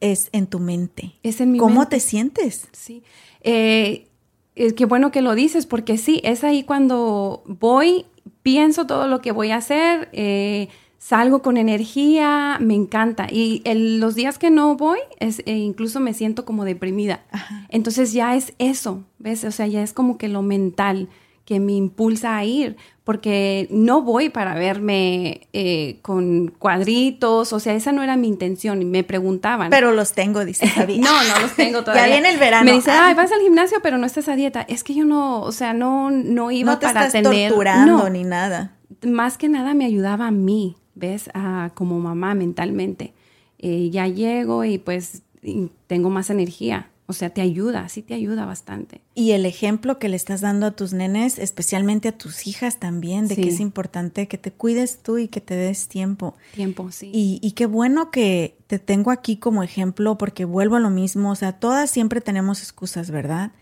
es en tu mente. Es en mi ¿Cómo mente. te sientes? Sí. Eh, eh, qué bueno que lo dices, porque sí, es ahí cuando voy, pienso todo lo que voy a hacer, eh, salgo con energía, me encanta. Y el- los días que no voy, es, eh, incluso me siento como deprimida. Entonces ya es eso, ¿ves? O sea, ya es como que lo mental que me impulsa a ir, porque no voy para verme eh, con cuadritos, o sea, esa no era mi intención, y me preguntaban. Pero los tengo, dice Javi. No, no los tengo todavía. Ya viene el verano. Me dice, Ah. ay, vas al gimnasio, pero no estás a dieta. Es que yo no, o sea, no, no iba no te para estás tener. torturando No, ni nada. más que nada me ayudaba a mí, ¿ves? A- como mamá mentalmente. Eh, ya llego y pues y tengo más energía. O sea, te ayuda, sí te ayuda bastante. Y el ejemplo que le estás dando a tus nenes, especialmente a tus hijas también, de que es importante que te cuides tú y que te des tiempo. Tiempo, sí. Y, y qué bueno que te tengo aquí como ejemplo, porque vuelvo a lo mismo, o sea, todas siempre tenemos excusas, ¿verdad?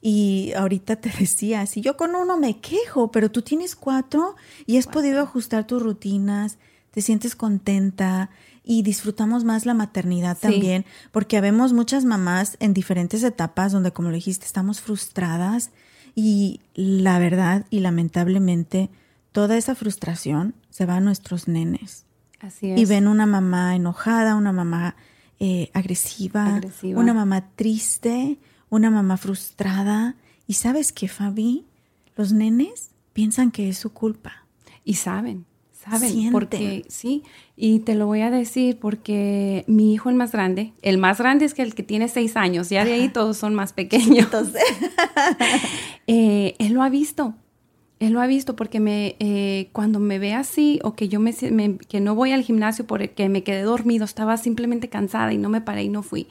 Y ahorita te decía, si yo con uno me quejo, pero tú tienes cuatro y has podido ajustar tus rutinas, te sientes contenta y disfrutamos más la maternidad Sí. también, porque habemos muchas mamás en diferentes etapas donde, como lo dijiste, estamos frustradas y la verdad y lamentablemente toda esa frustración se va a nuestros nenes Así es. y ven una mamá enojada, una mamá eh, agresiva, Agresiva. una mamá triste, una mamá frustrada. Y sabes qué, Fabi, los nenes piensan que es su culpa. Y saben, saben, Sienten. porque sí, y te lo voy a decir porque mi hijo el más grande, el más grande es que el que tiene seis años, ya de ahí todos son más pequeños. Entonces, Eh, él lo ha visto, él lo ha visto porque me, eh, cuando me ve así o que yo me, que no voy al gimnasio porque me quedé dormido, estaba simplemente cansada y no me paré y no fui.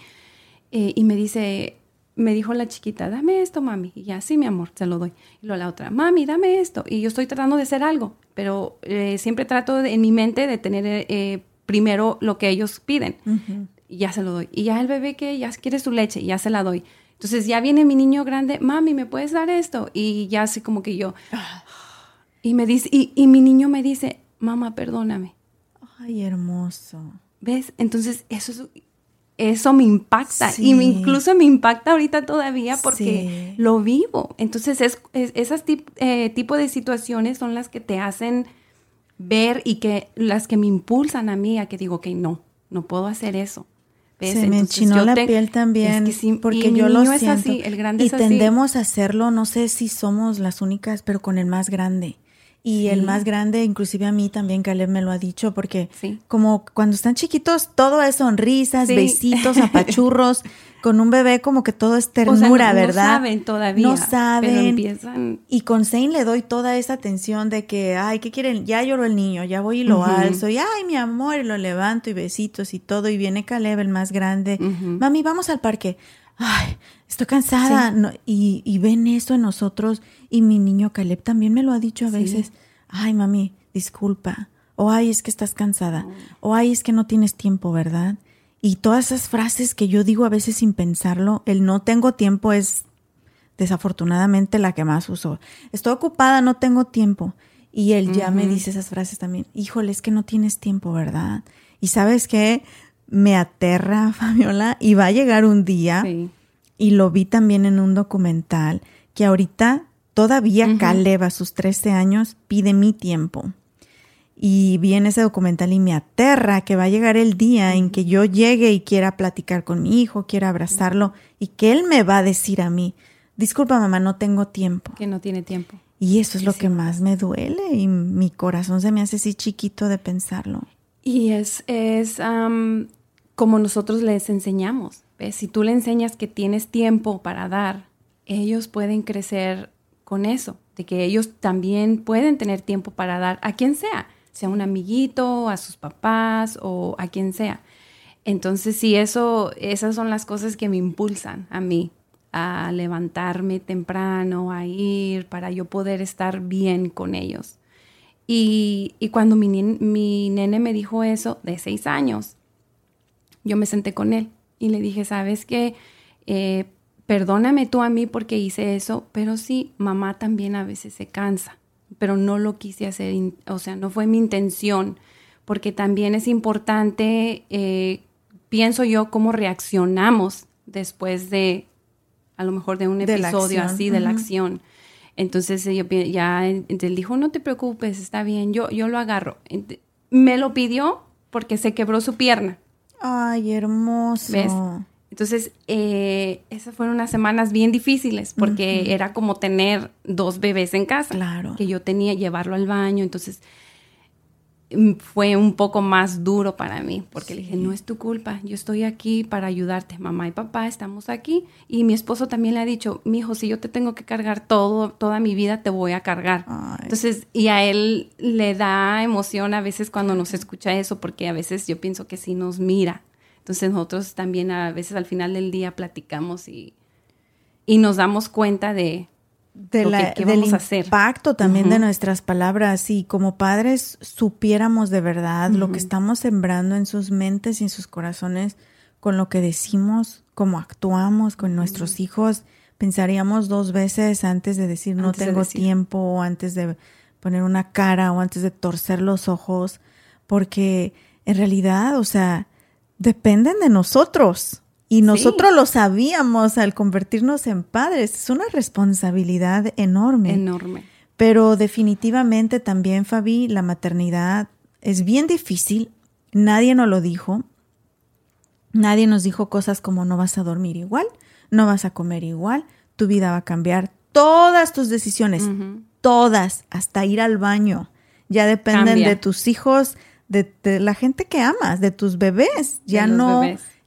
Eh, y me dice, me dijo la chiquita, dame esto, mami. Y ya, sí, mi amor, se lo doy. Y luego la otra, mami, dame esto. Y yo estoy tratando de hacer algo, pero eh, siempre trato de- en mi mente de tener eh, primero lo que ellos piden. Y ya se lo doy. Y ya el bebé que ya quiere su leche, ya se la doy. Entonces ya viene mi niño grande, mami, ¿me puedes dar esto? Y ya así como que yo. Y me dice, y, y mi niño me dice, mamá, perdóname. ay, hermoso. ¿Ves? Entonces eso es- eso me impacta Sí. y me- incluso me impacta ahorita todavía porque Sí. lo vivo. Entonces es, es- esas tip- eh, tipo de situaciones son las que te hacen ver y que las que me impulsan a mí a que digo que no, no puedo hacer eso. ¿Ves? Se me Entonces, enchinó la te- piel también, es que sí, porque y yo lo niño es siento. así, el grande y es así. tendemos a hacerlo, no sé si somos las únicas, pero con el más grande. Y el más grande, inclusive a mí también, Caleb me lo ha dicho, porque como cuando están chiquitos, todo es sonrisas, besitos, apachurros. con un bebé como que todo es ternura, ¿verdad? No saben todavía. No saben. Y con Zane le doy toda esa atención de que, ay, ¿qué quieren? Ya lloró el niño, ya voy y lo alzo, y ay, mi amor, y lo levanto y besitos y todo. Y viene Caleb, el más grande. Mami, vamos al parque. Ay, estoy cansada. y, y, ven eso en nosotros. Y mi niño Caleb también me lo ha dicho a veces. Ay, mami, disculpa. O ay, es que estás cansada. O ay, es que no tienes tiempo, ¿verdad? Y todas esas frases que yo digo a veces sin pensarlo, el no tengo tiempo es desafortunadamente la que más uso. Estoy ocupada, no tengo tiempo. Y él ya me dice esas frases también. Híjole, es que no tienes tiempo, ¿verdad? Y sabes qué? Me aterra, Fabiola, y va a llegar un día, y lo vi también en un documental, que ahorita todavía Caleb a sus 13 años pide mi tiempo y vi en ese documental y me aterra que va a llegar el día en que yo llegue y quiera platicar con mi hijo, quiera abrazarlo y que él me va a decir a mí, disculpa mamá, no tengo tiempo. Que no tiene tiempo. Y eso es lo que más me duele y mi corazón se me hace así chiquito de pensarlo. Y es, es como nosotros les enseñamos. Si tú le enseñas que tienes tiempo para dar, ellos pueden crecer con eso, de que ellos también pueden tener tiempo para dar a quien sea sea un amiguito, a sus papás o a quien sea. Entonces, sí, eso, esas son las cosas que me impulsan a mí a levantarme temprano, a ir, para yo poder estar bien con ellos. Y, cuando mi, mi, nene me dijo eso, de seis años, yo me senté con él y le dije, ¿sabes qué? Eh, perdóname tú a mí porque hice eso, pero sí, mamá también a veces se cansa pero no lo quise hacer, o sea, no fue mi intención, porque también es importante, eh, pienso yo, cómo reaccionamos después de, a lo mejor de un episodio así, de la acción. Entonces yo ya él dijo, no te preocupes, está bien, yo, yo lo agarro. Me lo pidió porque se quebró su pierna. Ay, hermoso. ¿Ves? Entonces, eh, esas fueron unas semanas bien difíciles porque era como tener dos bebés en casa. Claro. Que yo tenía, llevarlo al baño. Entonces, fue un poco más duro para mí porque le dije, no es tu culpa, yo estoy aquí para ayudarte. Mamá y papá estamos aquí. Y mi esposo también le ha dicho, mi hijo, si yo te tengo que cargar todo, toda mi vida, te voy a cargar. Entonces, y a él le da emoción a veces cuando nos escucha eso porque a veces yo pienso que sí nos mira entonces nosotros también a veces al final del día platicamos y, y nos damos cuenta de, de la, que, del impacto también de nuestras palabras. Y como padres supiéramos de verdad lo que estamos sembrando en sus mentes y en sus corazones con lo que decimos, cómo actuamos con nuestros hijos, pensaríamos dos veces antes de decir no tengo tiempo o antes de poner una cara o antes de torcer los ojos, porque en realidad, o sea, dependen de nosotros. Y nosotros lo sabíamos al convertirnos en padres. Es una responsabilidad enorme. Enorme. Pero definitivamente también, Fabi, la maternidad es bien difícil. Nadie nos lo dijo. Nadie nos dijo cosas como no vas a dormir igual, no vas a comer igual, tu vida va a cambiar. Todas tus decisiones, todas, hasta ir al baño, ya dependen de tus hijos, de, la gente que amas, de tus bebés. Ya no,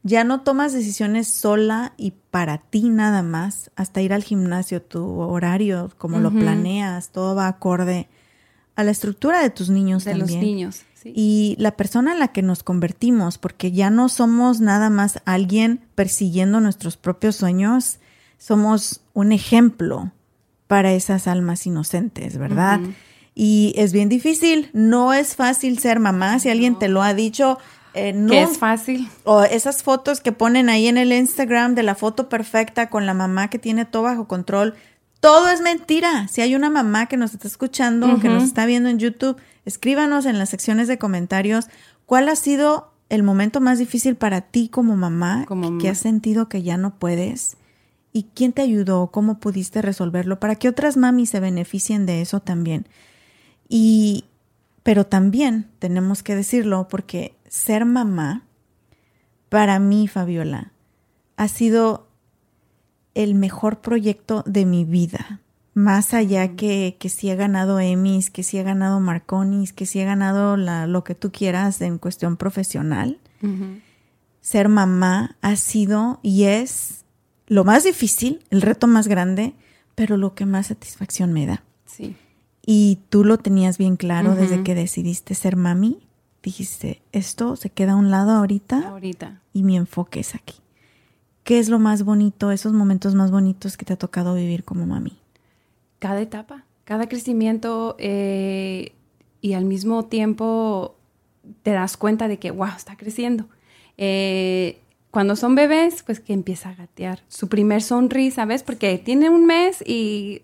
ya no tomas decisiones sola y para ti nada más. Hasta ir al gimnasio, tu horario, como lo planeas, todo va acorde a la estructura de tus niños de los niños. Y la persona en la que nos convertimos, porque ya no somos nada más alguien persiguiendo nuestros propios sueños, somos un ejemplo para esas almas inocentes, ¿verdad? y es bien difícil. No es fácil ser mamá. Si alguien te lo ha dicho, eh, no. es fácil. O esas fotos que ponen ahí en el Instagram de la foto perfecta con la mamá que tiene todo bajo control. Todo es mentira. Si hay una mamá que nos está escuchando, que nos está viendo en YouTube, escríbanos en las secciones de comentarios cuál ha sido el momento más difícil para ti como mamá, como que has sentido que ya no puedes. ¿Y quién te ayudó? ¿Cómo pudiste resolverlo? Para que otras mamis se beneficien de eso también. Y, pero también tenemos que decirlo porque ser mamá, para mí, Fabiola, ha sido el mejor proyecto de mi vida. más allá que, que si he ganado Emmys, que si he ganado Marconis, que si he ganado la, lo que tú quieras en cuestión profesional, ser mamá ha sido y es lo más difícil, el reto más grande, pero lo que más satisfacción me da. Sí. Y tú lo tenías bien claro desde que decidiste ser mami. Dijiste, esto se queda a un lado ahorita. Ahorita. Y mi enfoque es aquí. ¿Qué es lo más bonito, esos momentos más bonitos que te ha tocado vivir como mami? Cada etapa, cada crecimiento eh, y al mismo tiempo te das cuenta de que, wow, está creciendo. Eh, cuando son bebés, pues que empieza a gatear. Su primer sonrisa, ¿ves? Porque tiene un mes y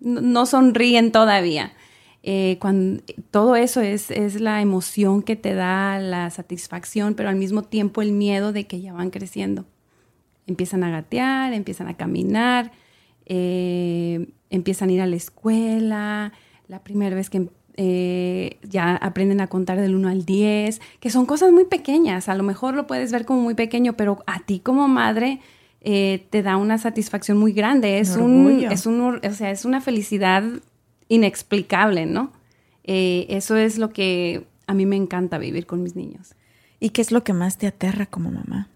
no sonríen todavía. Eh, cuando, todo eso es, es, la emoción que te da, la satisfacción, pero al mismo tiempo el miedo de que ya van creciendo. Empiezan a gatear, empiezan a caminar, eh, empiezan a ir a la escuela. La primera vez que eh, ya aprenden a contar del 1 al 10, que son cosas muy pequeñas, a lo mejor lo puedes ver como muy pequeño, pero a ti como madre eh, te da una satisfacción muy grande, es un, es un, o sea, es una felicidad inexplicable, ¿no? Eh, eso es lo que a mí me encanta vivir con mis niños. ¿Y qué es lo que más te aterra como mamá?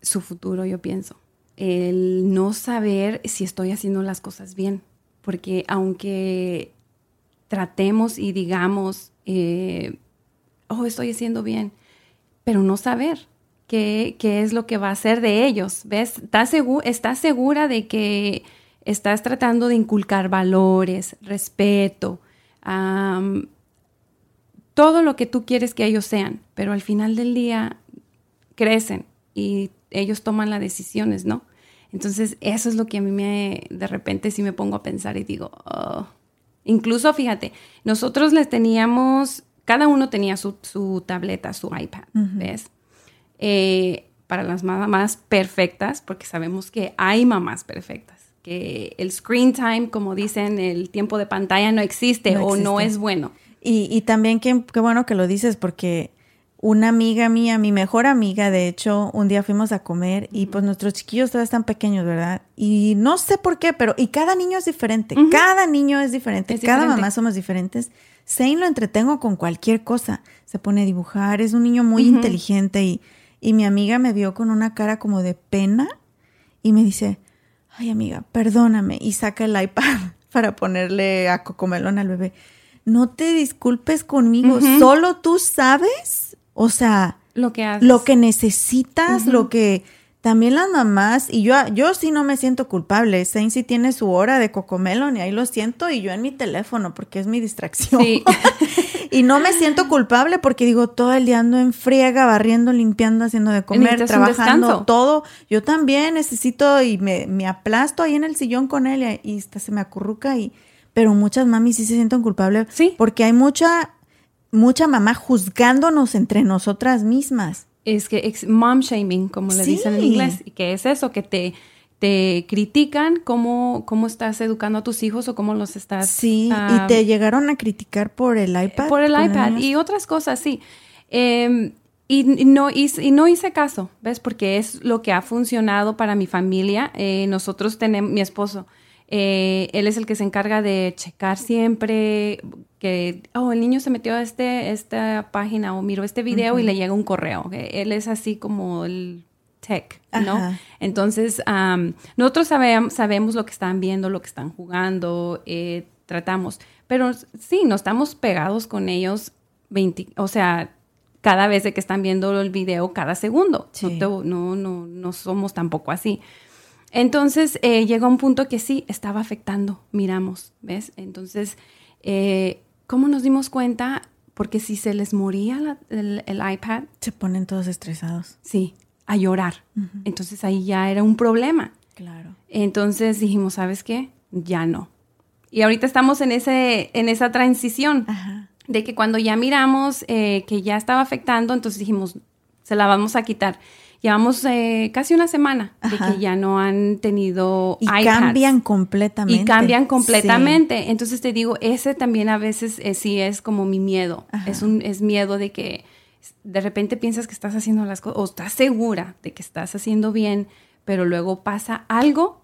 su futuro, yo pienso. El no saber si estoy haciendo las cosas bien porque aunque tratemos y digamos, eh, oh, estoy haciendo bien, pero no saber qué, qué, es lo que va a hacer de ellos, ¿ves? ¿Estás, segura de que estás tratando de inculcar valores, respeto, todo lo que tú quieres que ellos sean, pero al final del día crecen y ellos toman las decisiones, ¿no? Entonces, eso es lo que a mí me, de repente sí me pongo a pensar y digo, oh". incluso fíjate, nosotros les teníamos, cada uno tenía su, tableta, su iPad, ¿ves? Eh, para las mamás perfectas, porque sabemos que hay mamás perfectas, que el screen time, como dicen, el tiempo de pantalla no existe, o no es bueno. Y, y también qué, qué bueno que lo dices, porque una amiga mía, mi mejor amiga, de hecho, un día fuimos a comer y pues nuestros chiquillos todavía están pequeños, ¿verdad? Y no sé por qué, pero y cada niño es diferente, cada niño es diferente, cada mamá somos diferentes. Zane lo entretengo con cualquier cosa, se pone a dibujar, es un niño muy inteligente y, y mi amiga me vio con una cara como de pena y me dice, ay amiga, perdóname y saca el iPad para ponerle a Cocomelón al bebé. No te disculpes conmigo, solo tú sabes o sea, lo que Lo que necesitas, lo que también las mamás, y yo, yo sí no me siento culpable. Sí tiene su hora de cocomelon y ahí lo siento, y yo en mi teléfono, porque es mi distracción. Sí. y no me siento culpable porque digo, todo el día ando en friega, barriendo, limpiando, haciendo de comer, trabajando, todo. Yo también necesito y me, me, aplasto ahí en el sillón con él y, hasta se me acurruca y pero muchas mami sí se sienten culpables sí. porque hay mucha mucha mamá juzgándonos entre nosotras mismas. Es que es mom shaming, como le dicen en inglés, y que es eso, que te, te critican cómo, cómo estás educando a tus hijos o cómo los estás... Sí, y te llegaron a criticar por el iPad. Por el iPad y otras cosas, sí. Em, y, no hice, y no hice caso, ¿ves? Porque es lo que ha funcionado para mi familia. Eh, nosotros tenemos, mi esposo, eh, él es el que se encarga de checar siempre que, oh, el niño se metió a este, esta página o miró este video y le llega un correo. Él es así como el tech, ¿no? Entonces, nosotros sabemos, sabemos lo que están viendo, lo que están jugando, eh, tratamos. Pero sí, no estamos pegados con ellos 20, o sea, cada vez de que están viendo el video, cada segundo. No, no, no, no somos tampoco así. Entonces eh, llegó un punto que sí, estaba afectando, miramos, ¿ves? Entonces, eh, ¿cómo nos dimos cuenta? Porque si se les moría el, iPad... Se ponen todos estresados. Sí, a llorar. Entonces ahí ya era un problema. Claro. Entonces dijimos, ¿sabes qué? Ya no. Y ahorita estamos en, ese, en esa transición de que cuando ya miramos eh, que ya estaba afectando, entonces dijimos, se la vamos a quitar. Llevamos eh, casi una semana de que ya no han tenido y cambian completamente. Y cambian completamente. Entonces te digo, ese también a veces eh, sí es como mi miedo. Es un es miedo de que de repente piensas que estás haciendo las cosas o estás segura de que estás haciendo bien, pero luego pasa algo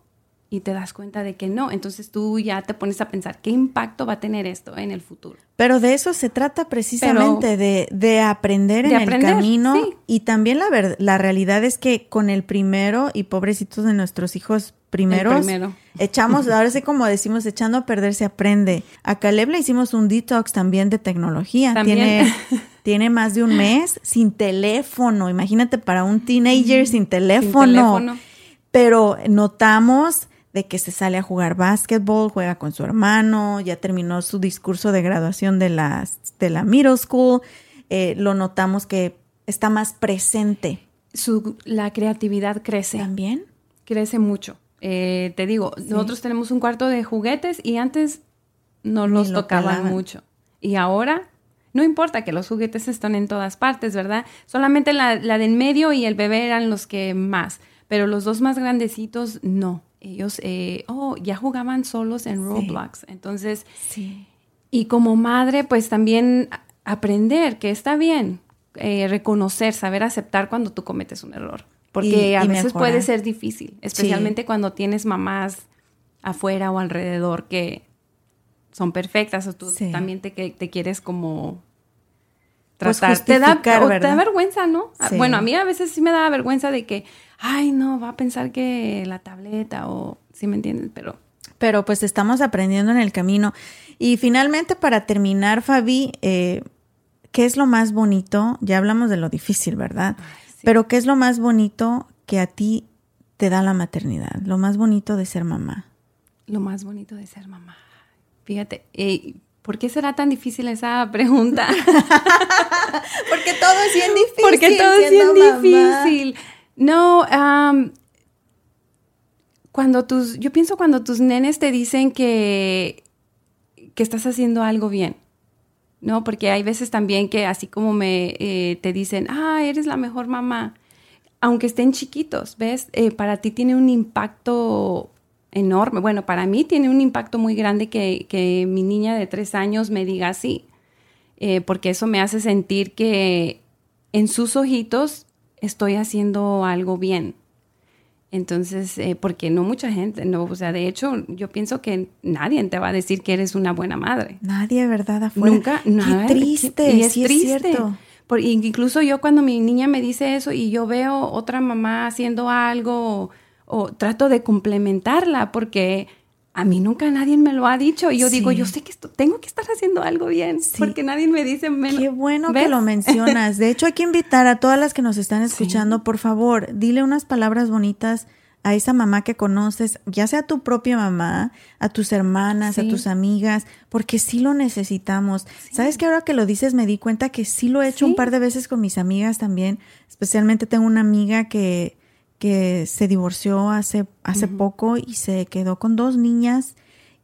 y te das cuenta de que no. Entonces tú ya te pones a pensar, ¿qué impacto va a tener esto en el futuro? Pero de eso se trata precisamente, de, de, aprender de en aprender, el camino. sí. Y también la, ver- la realidad es que con el primero, y pobrecitos de nuestros hijos primeros, primero. echamos, ahora sí como decimos, echando a perder se aprende. A Caleb le hicimos un detox también de tecnología. También. Tiene, tiene más de un mes sin teléfono. Imagínate para un teenager sin teléfono. Sin teléfono. Pero notamos de que se sale a jugar básquetbol, juega con su hermano, ya terminó su discurso de graduación de la, de la middle school, eh, lo notamos que está más presente. Su, la creatividad crece. ¿También? crece mucho. Eh, te digo, nosotros tenemos un cuarto de juguetes y antes no Ni los lo tocaban pelaban. mucho. Y ahora, no importa que los juguetes están en todas partes, ¿verdad? Solamente la, la del medio y el bebé eran los que más, pero los dos más grandecitos no. Ellos, eh, oh, ya jugaban solos en Roblox. Entonces, Sí. y como madre, pues también aprender que está bien, eh, reconocer, saber aceptar cuando tú cometes un error. Porque Y- a y veces mejorar. puede ser difícil, especialmente cuando tienes mamás afuera o alrededor que son perfectas o tú Sí. también te, te quieres como Pues tratar. te, da, o te da vergüenza, ¿no? Ah, Sí. Bueno, a mí a veces sí me da vergüenza de que, ay, no, va a pensar que la tableta o, ¿sí me entiendes? Pero Pero pues estamos aprendiendo en el camino. Y finalmente, para terminar, Fabi, eh, ¿qué es lo más bonito? Ya hablamos de lo difícil, ¿verdad? Pero ¿qué es lo más bonito que a ti te da la maternidad? Lo más bonito de ser mamá. lo más bonito de ser mamá. Fíjate, eh, ¿por qué será tan difícil esa pregunta? Porque todo es bien difícil. Porque todo es bien difícil. No, am, cuando tus, yo pienso cuando tus nenes te dicen que, que estás haciendo algo bien, ¿no? Porque hay veces también que así como me eh, te dicen, ah, eres la mejor mamá, aunque estén chiquitos, ¿ves? Eh, para ti tiene un impacto enorme. Bueno, para mí tiene un impacto muy grande que, que mi niña de tres años me diga así, eh, porque eso me hace sentir que en sus ojitos estoy haciendo algo bien. Entonces, eh, porque no mucha gente, no, o sea, de hecho, yo pienso que nadie te va a decir que eres una buena madre. Nadie, ¿verdad? Afuera. Nunca, nada. Qué triste. Y es sí triste. Es cierto. Por- incluso yo cuando mi niña me dice eso y yo veo otra mamá haciendo algo o, trato de complementarla porque a mí nunca nadie me lo ha dicho y yo Sí. digo, yo sé que esto, tengo que estar haciendo algo bien Sí. porque nadie me dice menos. Qué bueno ¿Ves? que lo mencionas. De hecho, hay que invitar a todas las que nos están escuchando, por favor, dile unas palabras bonitas a esa mamá que conoces, ya sea tu propia mamá, a tus hermanas, a tus amigas, porque sí lo necesitamos. ¿Sabes que ahora que lo dices me di cuenta que sí lo he hecho un par de veces con mis amigas también? Especialmente tengo una amiga que, que se divorció hace, hace poco y se quedó con dos niñas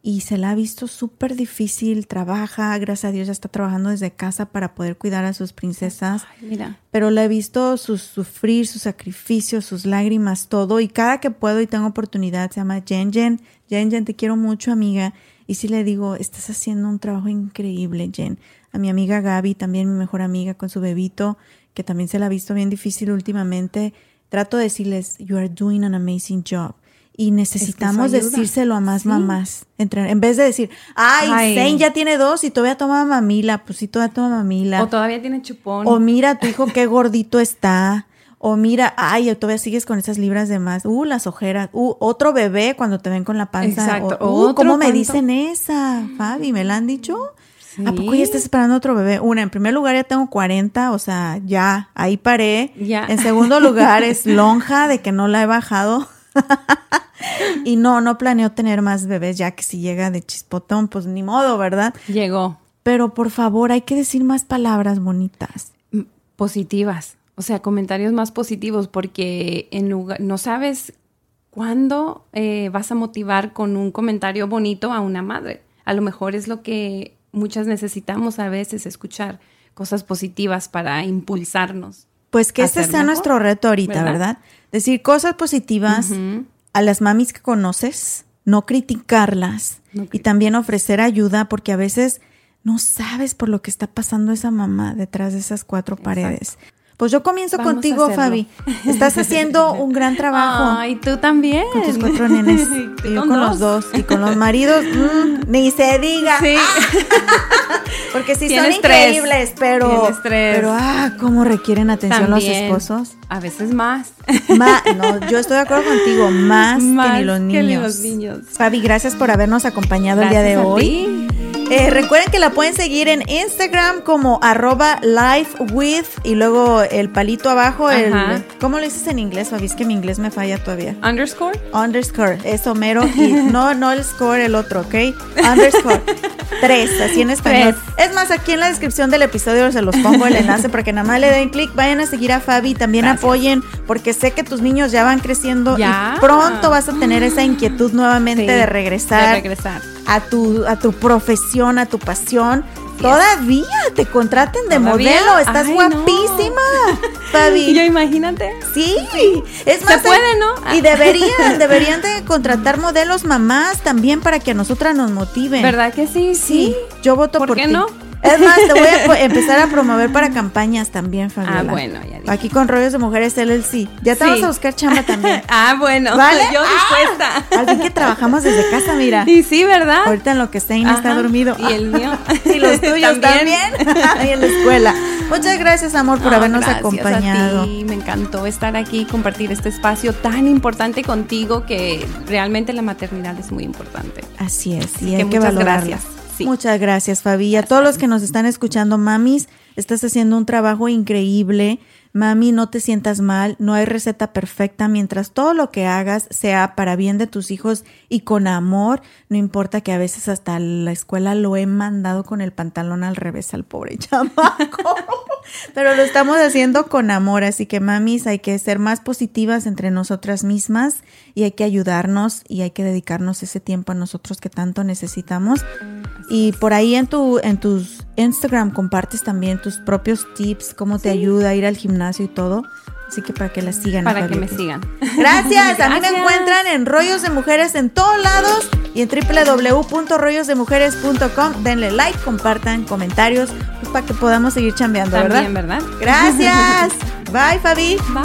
y se la ha visto súper difícil, trabaja, gracias a Dios ya está trabajando desde casa para poder cuidar a sus princesas, Ay, mira, pero la he visto sus sufrir, sus sacrificios, sus lágrimas, todo, y cada que puedo y tengo oportunidad, se llama Jen Jen, Jen Jen, te quiero mucho amiga, y sí le digo, estás haciendo un trabajo increíble, Jen. A mi amiga Gaby, también mi mejor amiga con su bebito, que también se la ha visto bien difícil últimamente, trato de decirles, you are doing an amazing job. Y necesitamos ayuda. decírselo a más Sí. mamás. Entre- en vez de decir, ay, Ay. Zane ya tiene dos y todavía toma mamila. Pues sí, todavía toma mamila. o todavía tiene chupón. O mira, tu hijo qué gordito está. O mira, ay, todavía sigues con esas libras de más. Uh, las ojeras. Uh, otro bebé cuando te ven con la panza. Exacto. O- uh, ¿Cómo me dicen esa, Fabi? ¿Me la han dicho? ¿A poco Sí. ya estás esperando otro bebé? Una, en primer lugar ya tengo 40, o sea, ya, ahí paré. Ya. En segundo lugar es lonja de que no la he bajado. y no, no planeo tener más bebés, ya que si llega de chispotón, pues ni modo, ¿verdad? Llegó. Pero por favor, hay que decir más palabras bonitas. Mm, positivas, o sea, comentarios más positivos, porque en lugar, no sabes cuándo eh, vas a motivar con un comentario bonito a una madre. A lo mejor es lo que muchas necesitamos a veces escuchar, cosas positivas para impulsarnos. Pues que este ser sea mejor, nuestro reto ahorita, ¿verdad? ¿verdad? Decir cosas positivas a las mamis que conoces, no criticarlas No y también ofrecer ayuda porque a veces no sabes por lo que está pasando esa mamá detrás de esas cuatro paredes. Pues yo comienzo Vamos contigo. Fabi. Estás haciendo un gran trabajo. Ay, tú también. Con tus cuatro nenes. Y yo con con los dos. Y con los maridos, mm, ni se diga. Sí. Porque sí son tres. increíbles, pero. Tienes tres. Pero, ah, cómo requieren atención También. los esposos. A veces más. Ma- no, yo estoy de acuerdo contigo, más, Más que ni los que niños. ni los niños. Fabi, gracias por habernos acompañado el día de a hoy. ti. Eh, recuerden que la pueden seguir en Instagram como arroba lifewith y luego el palito abajo, el. ¿cómo lo dices en inglés, Fabi? Es que mi inglés me falla todavía. Underscore. Underscore, es Homero y no, no el score, el otro, ¿ok? Underscore. Tres, así en español. Es más, aquí en la descripción del episodio se los pongo el enlace para que nada más le den clic, vayan a seguir a Fabi, también Gracias. apoyen, porque sé que tus niños ya van creciendo Ya. y pronto vas a tener esa inquietud nuevamente Sí, de regresar De regresar. a tu, a tu profesión, a tu pasión. Todavía te contraten de ¿Todavía? modelo, estás Ay, no. guapísima, Fabi. Y yo imagínate. Sí, es más, puede, ¿no? Y deberían, deberían de contratar modelos mamás también para que a nosotras nos motiven. ¿Verdad que sí? Sí, yo voto por, ¿Por qué ti. no? Es más, te voy a empezar a promover para campañas también, Fabiola. Ah, bueno, ya dije. Aquí con Rollos de Mujeres LLC. Ya te Sí. vamos a buscar chamba también. Ah, bueno. ¿Vale? Yo Ah, dispuesta. Así que trabajamos desde casa, mira. Y sí, ¿verdad? Ahorita en lo que Stein está dormido. Y el mío. y los tuyos también. y en la escuela. Muchas gracias, amor, por No, habernos gracias acompañado. A ti. Me encantó estar aquí y compartir este espacio tan importante contigo que realmente la maternidad es muy importante. Así es, y que hay que muchas valorarla. gracias. Muchas gracias, Fabi. A todos los que nos están escuchando, mamis, estás haciendo un trabajo increíble. Mami, no te sientas mal, no hay receta perfecta mientras todo lo que hagas sea para bien de tus hijos y con amor, no importa que a veces hasta la escuela lo he mandado con el pantalón al revés al pobre chamaco, pero lo estamos haciendo con amor, así que mamis, hay que ser más positivas entre nosotras mismas y hay que ayudarnos y hay que dedicarnos ese tiempo a nosotros que tanto necesitamos. Y por ahí en tu en tus Instagram compartes también tus propios tips, cómo te ayuda a ir al gimnasio y todo. Así que para que la sigan. Para que me sigan. Gracias. A mí me encuentran en Rollos de Mujeres en todos lados y en www.rollosdemujeres.com. Denle like, compartan comentarios pues, para que podamos seguir chambeando, También, ¿verdad? ¿verdad? Gracias. Bye, Fabi. Bye.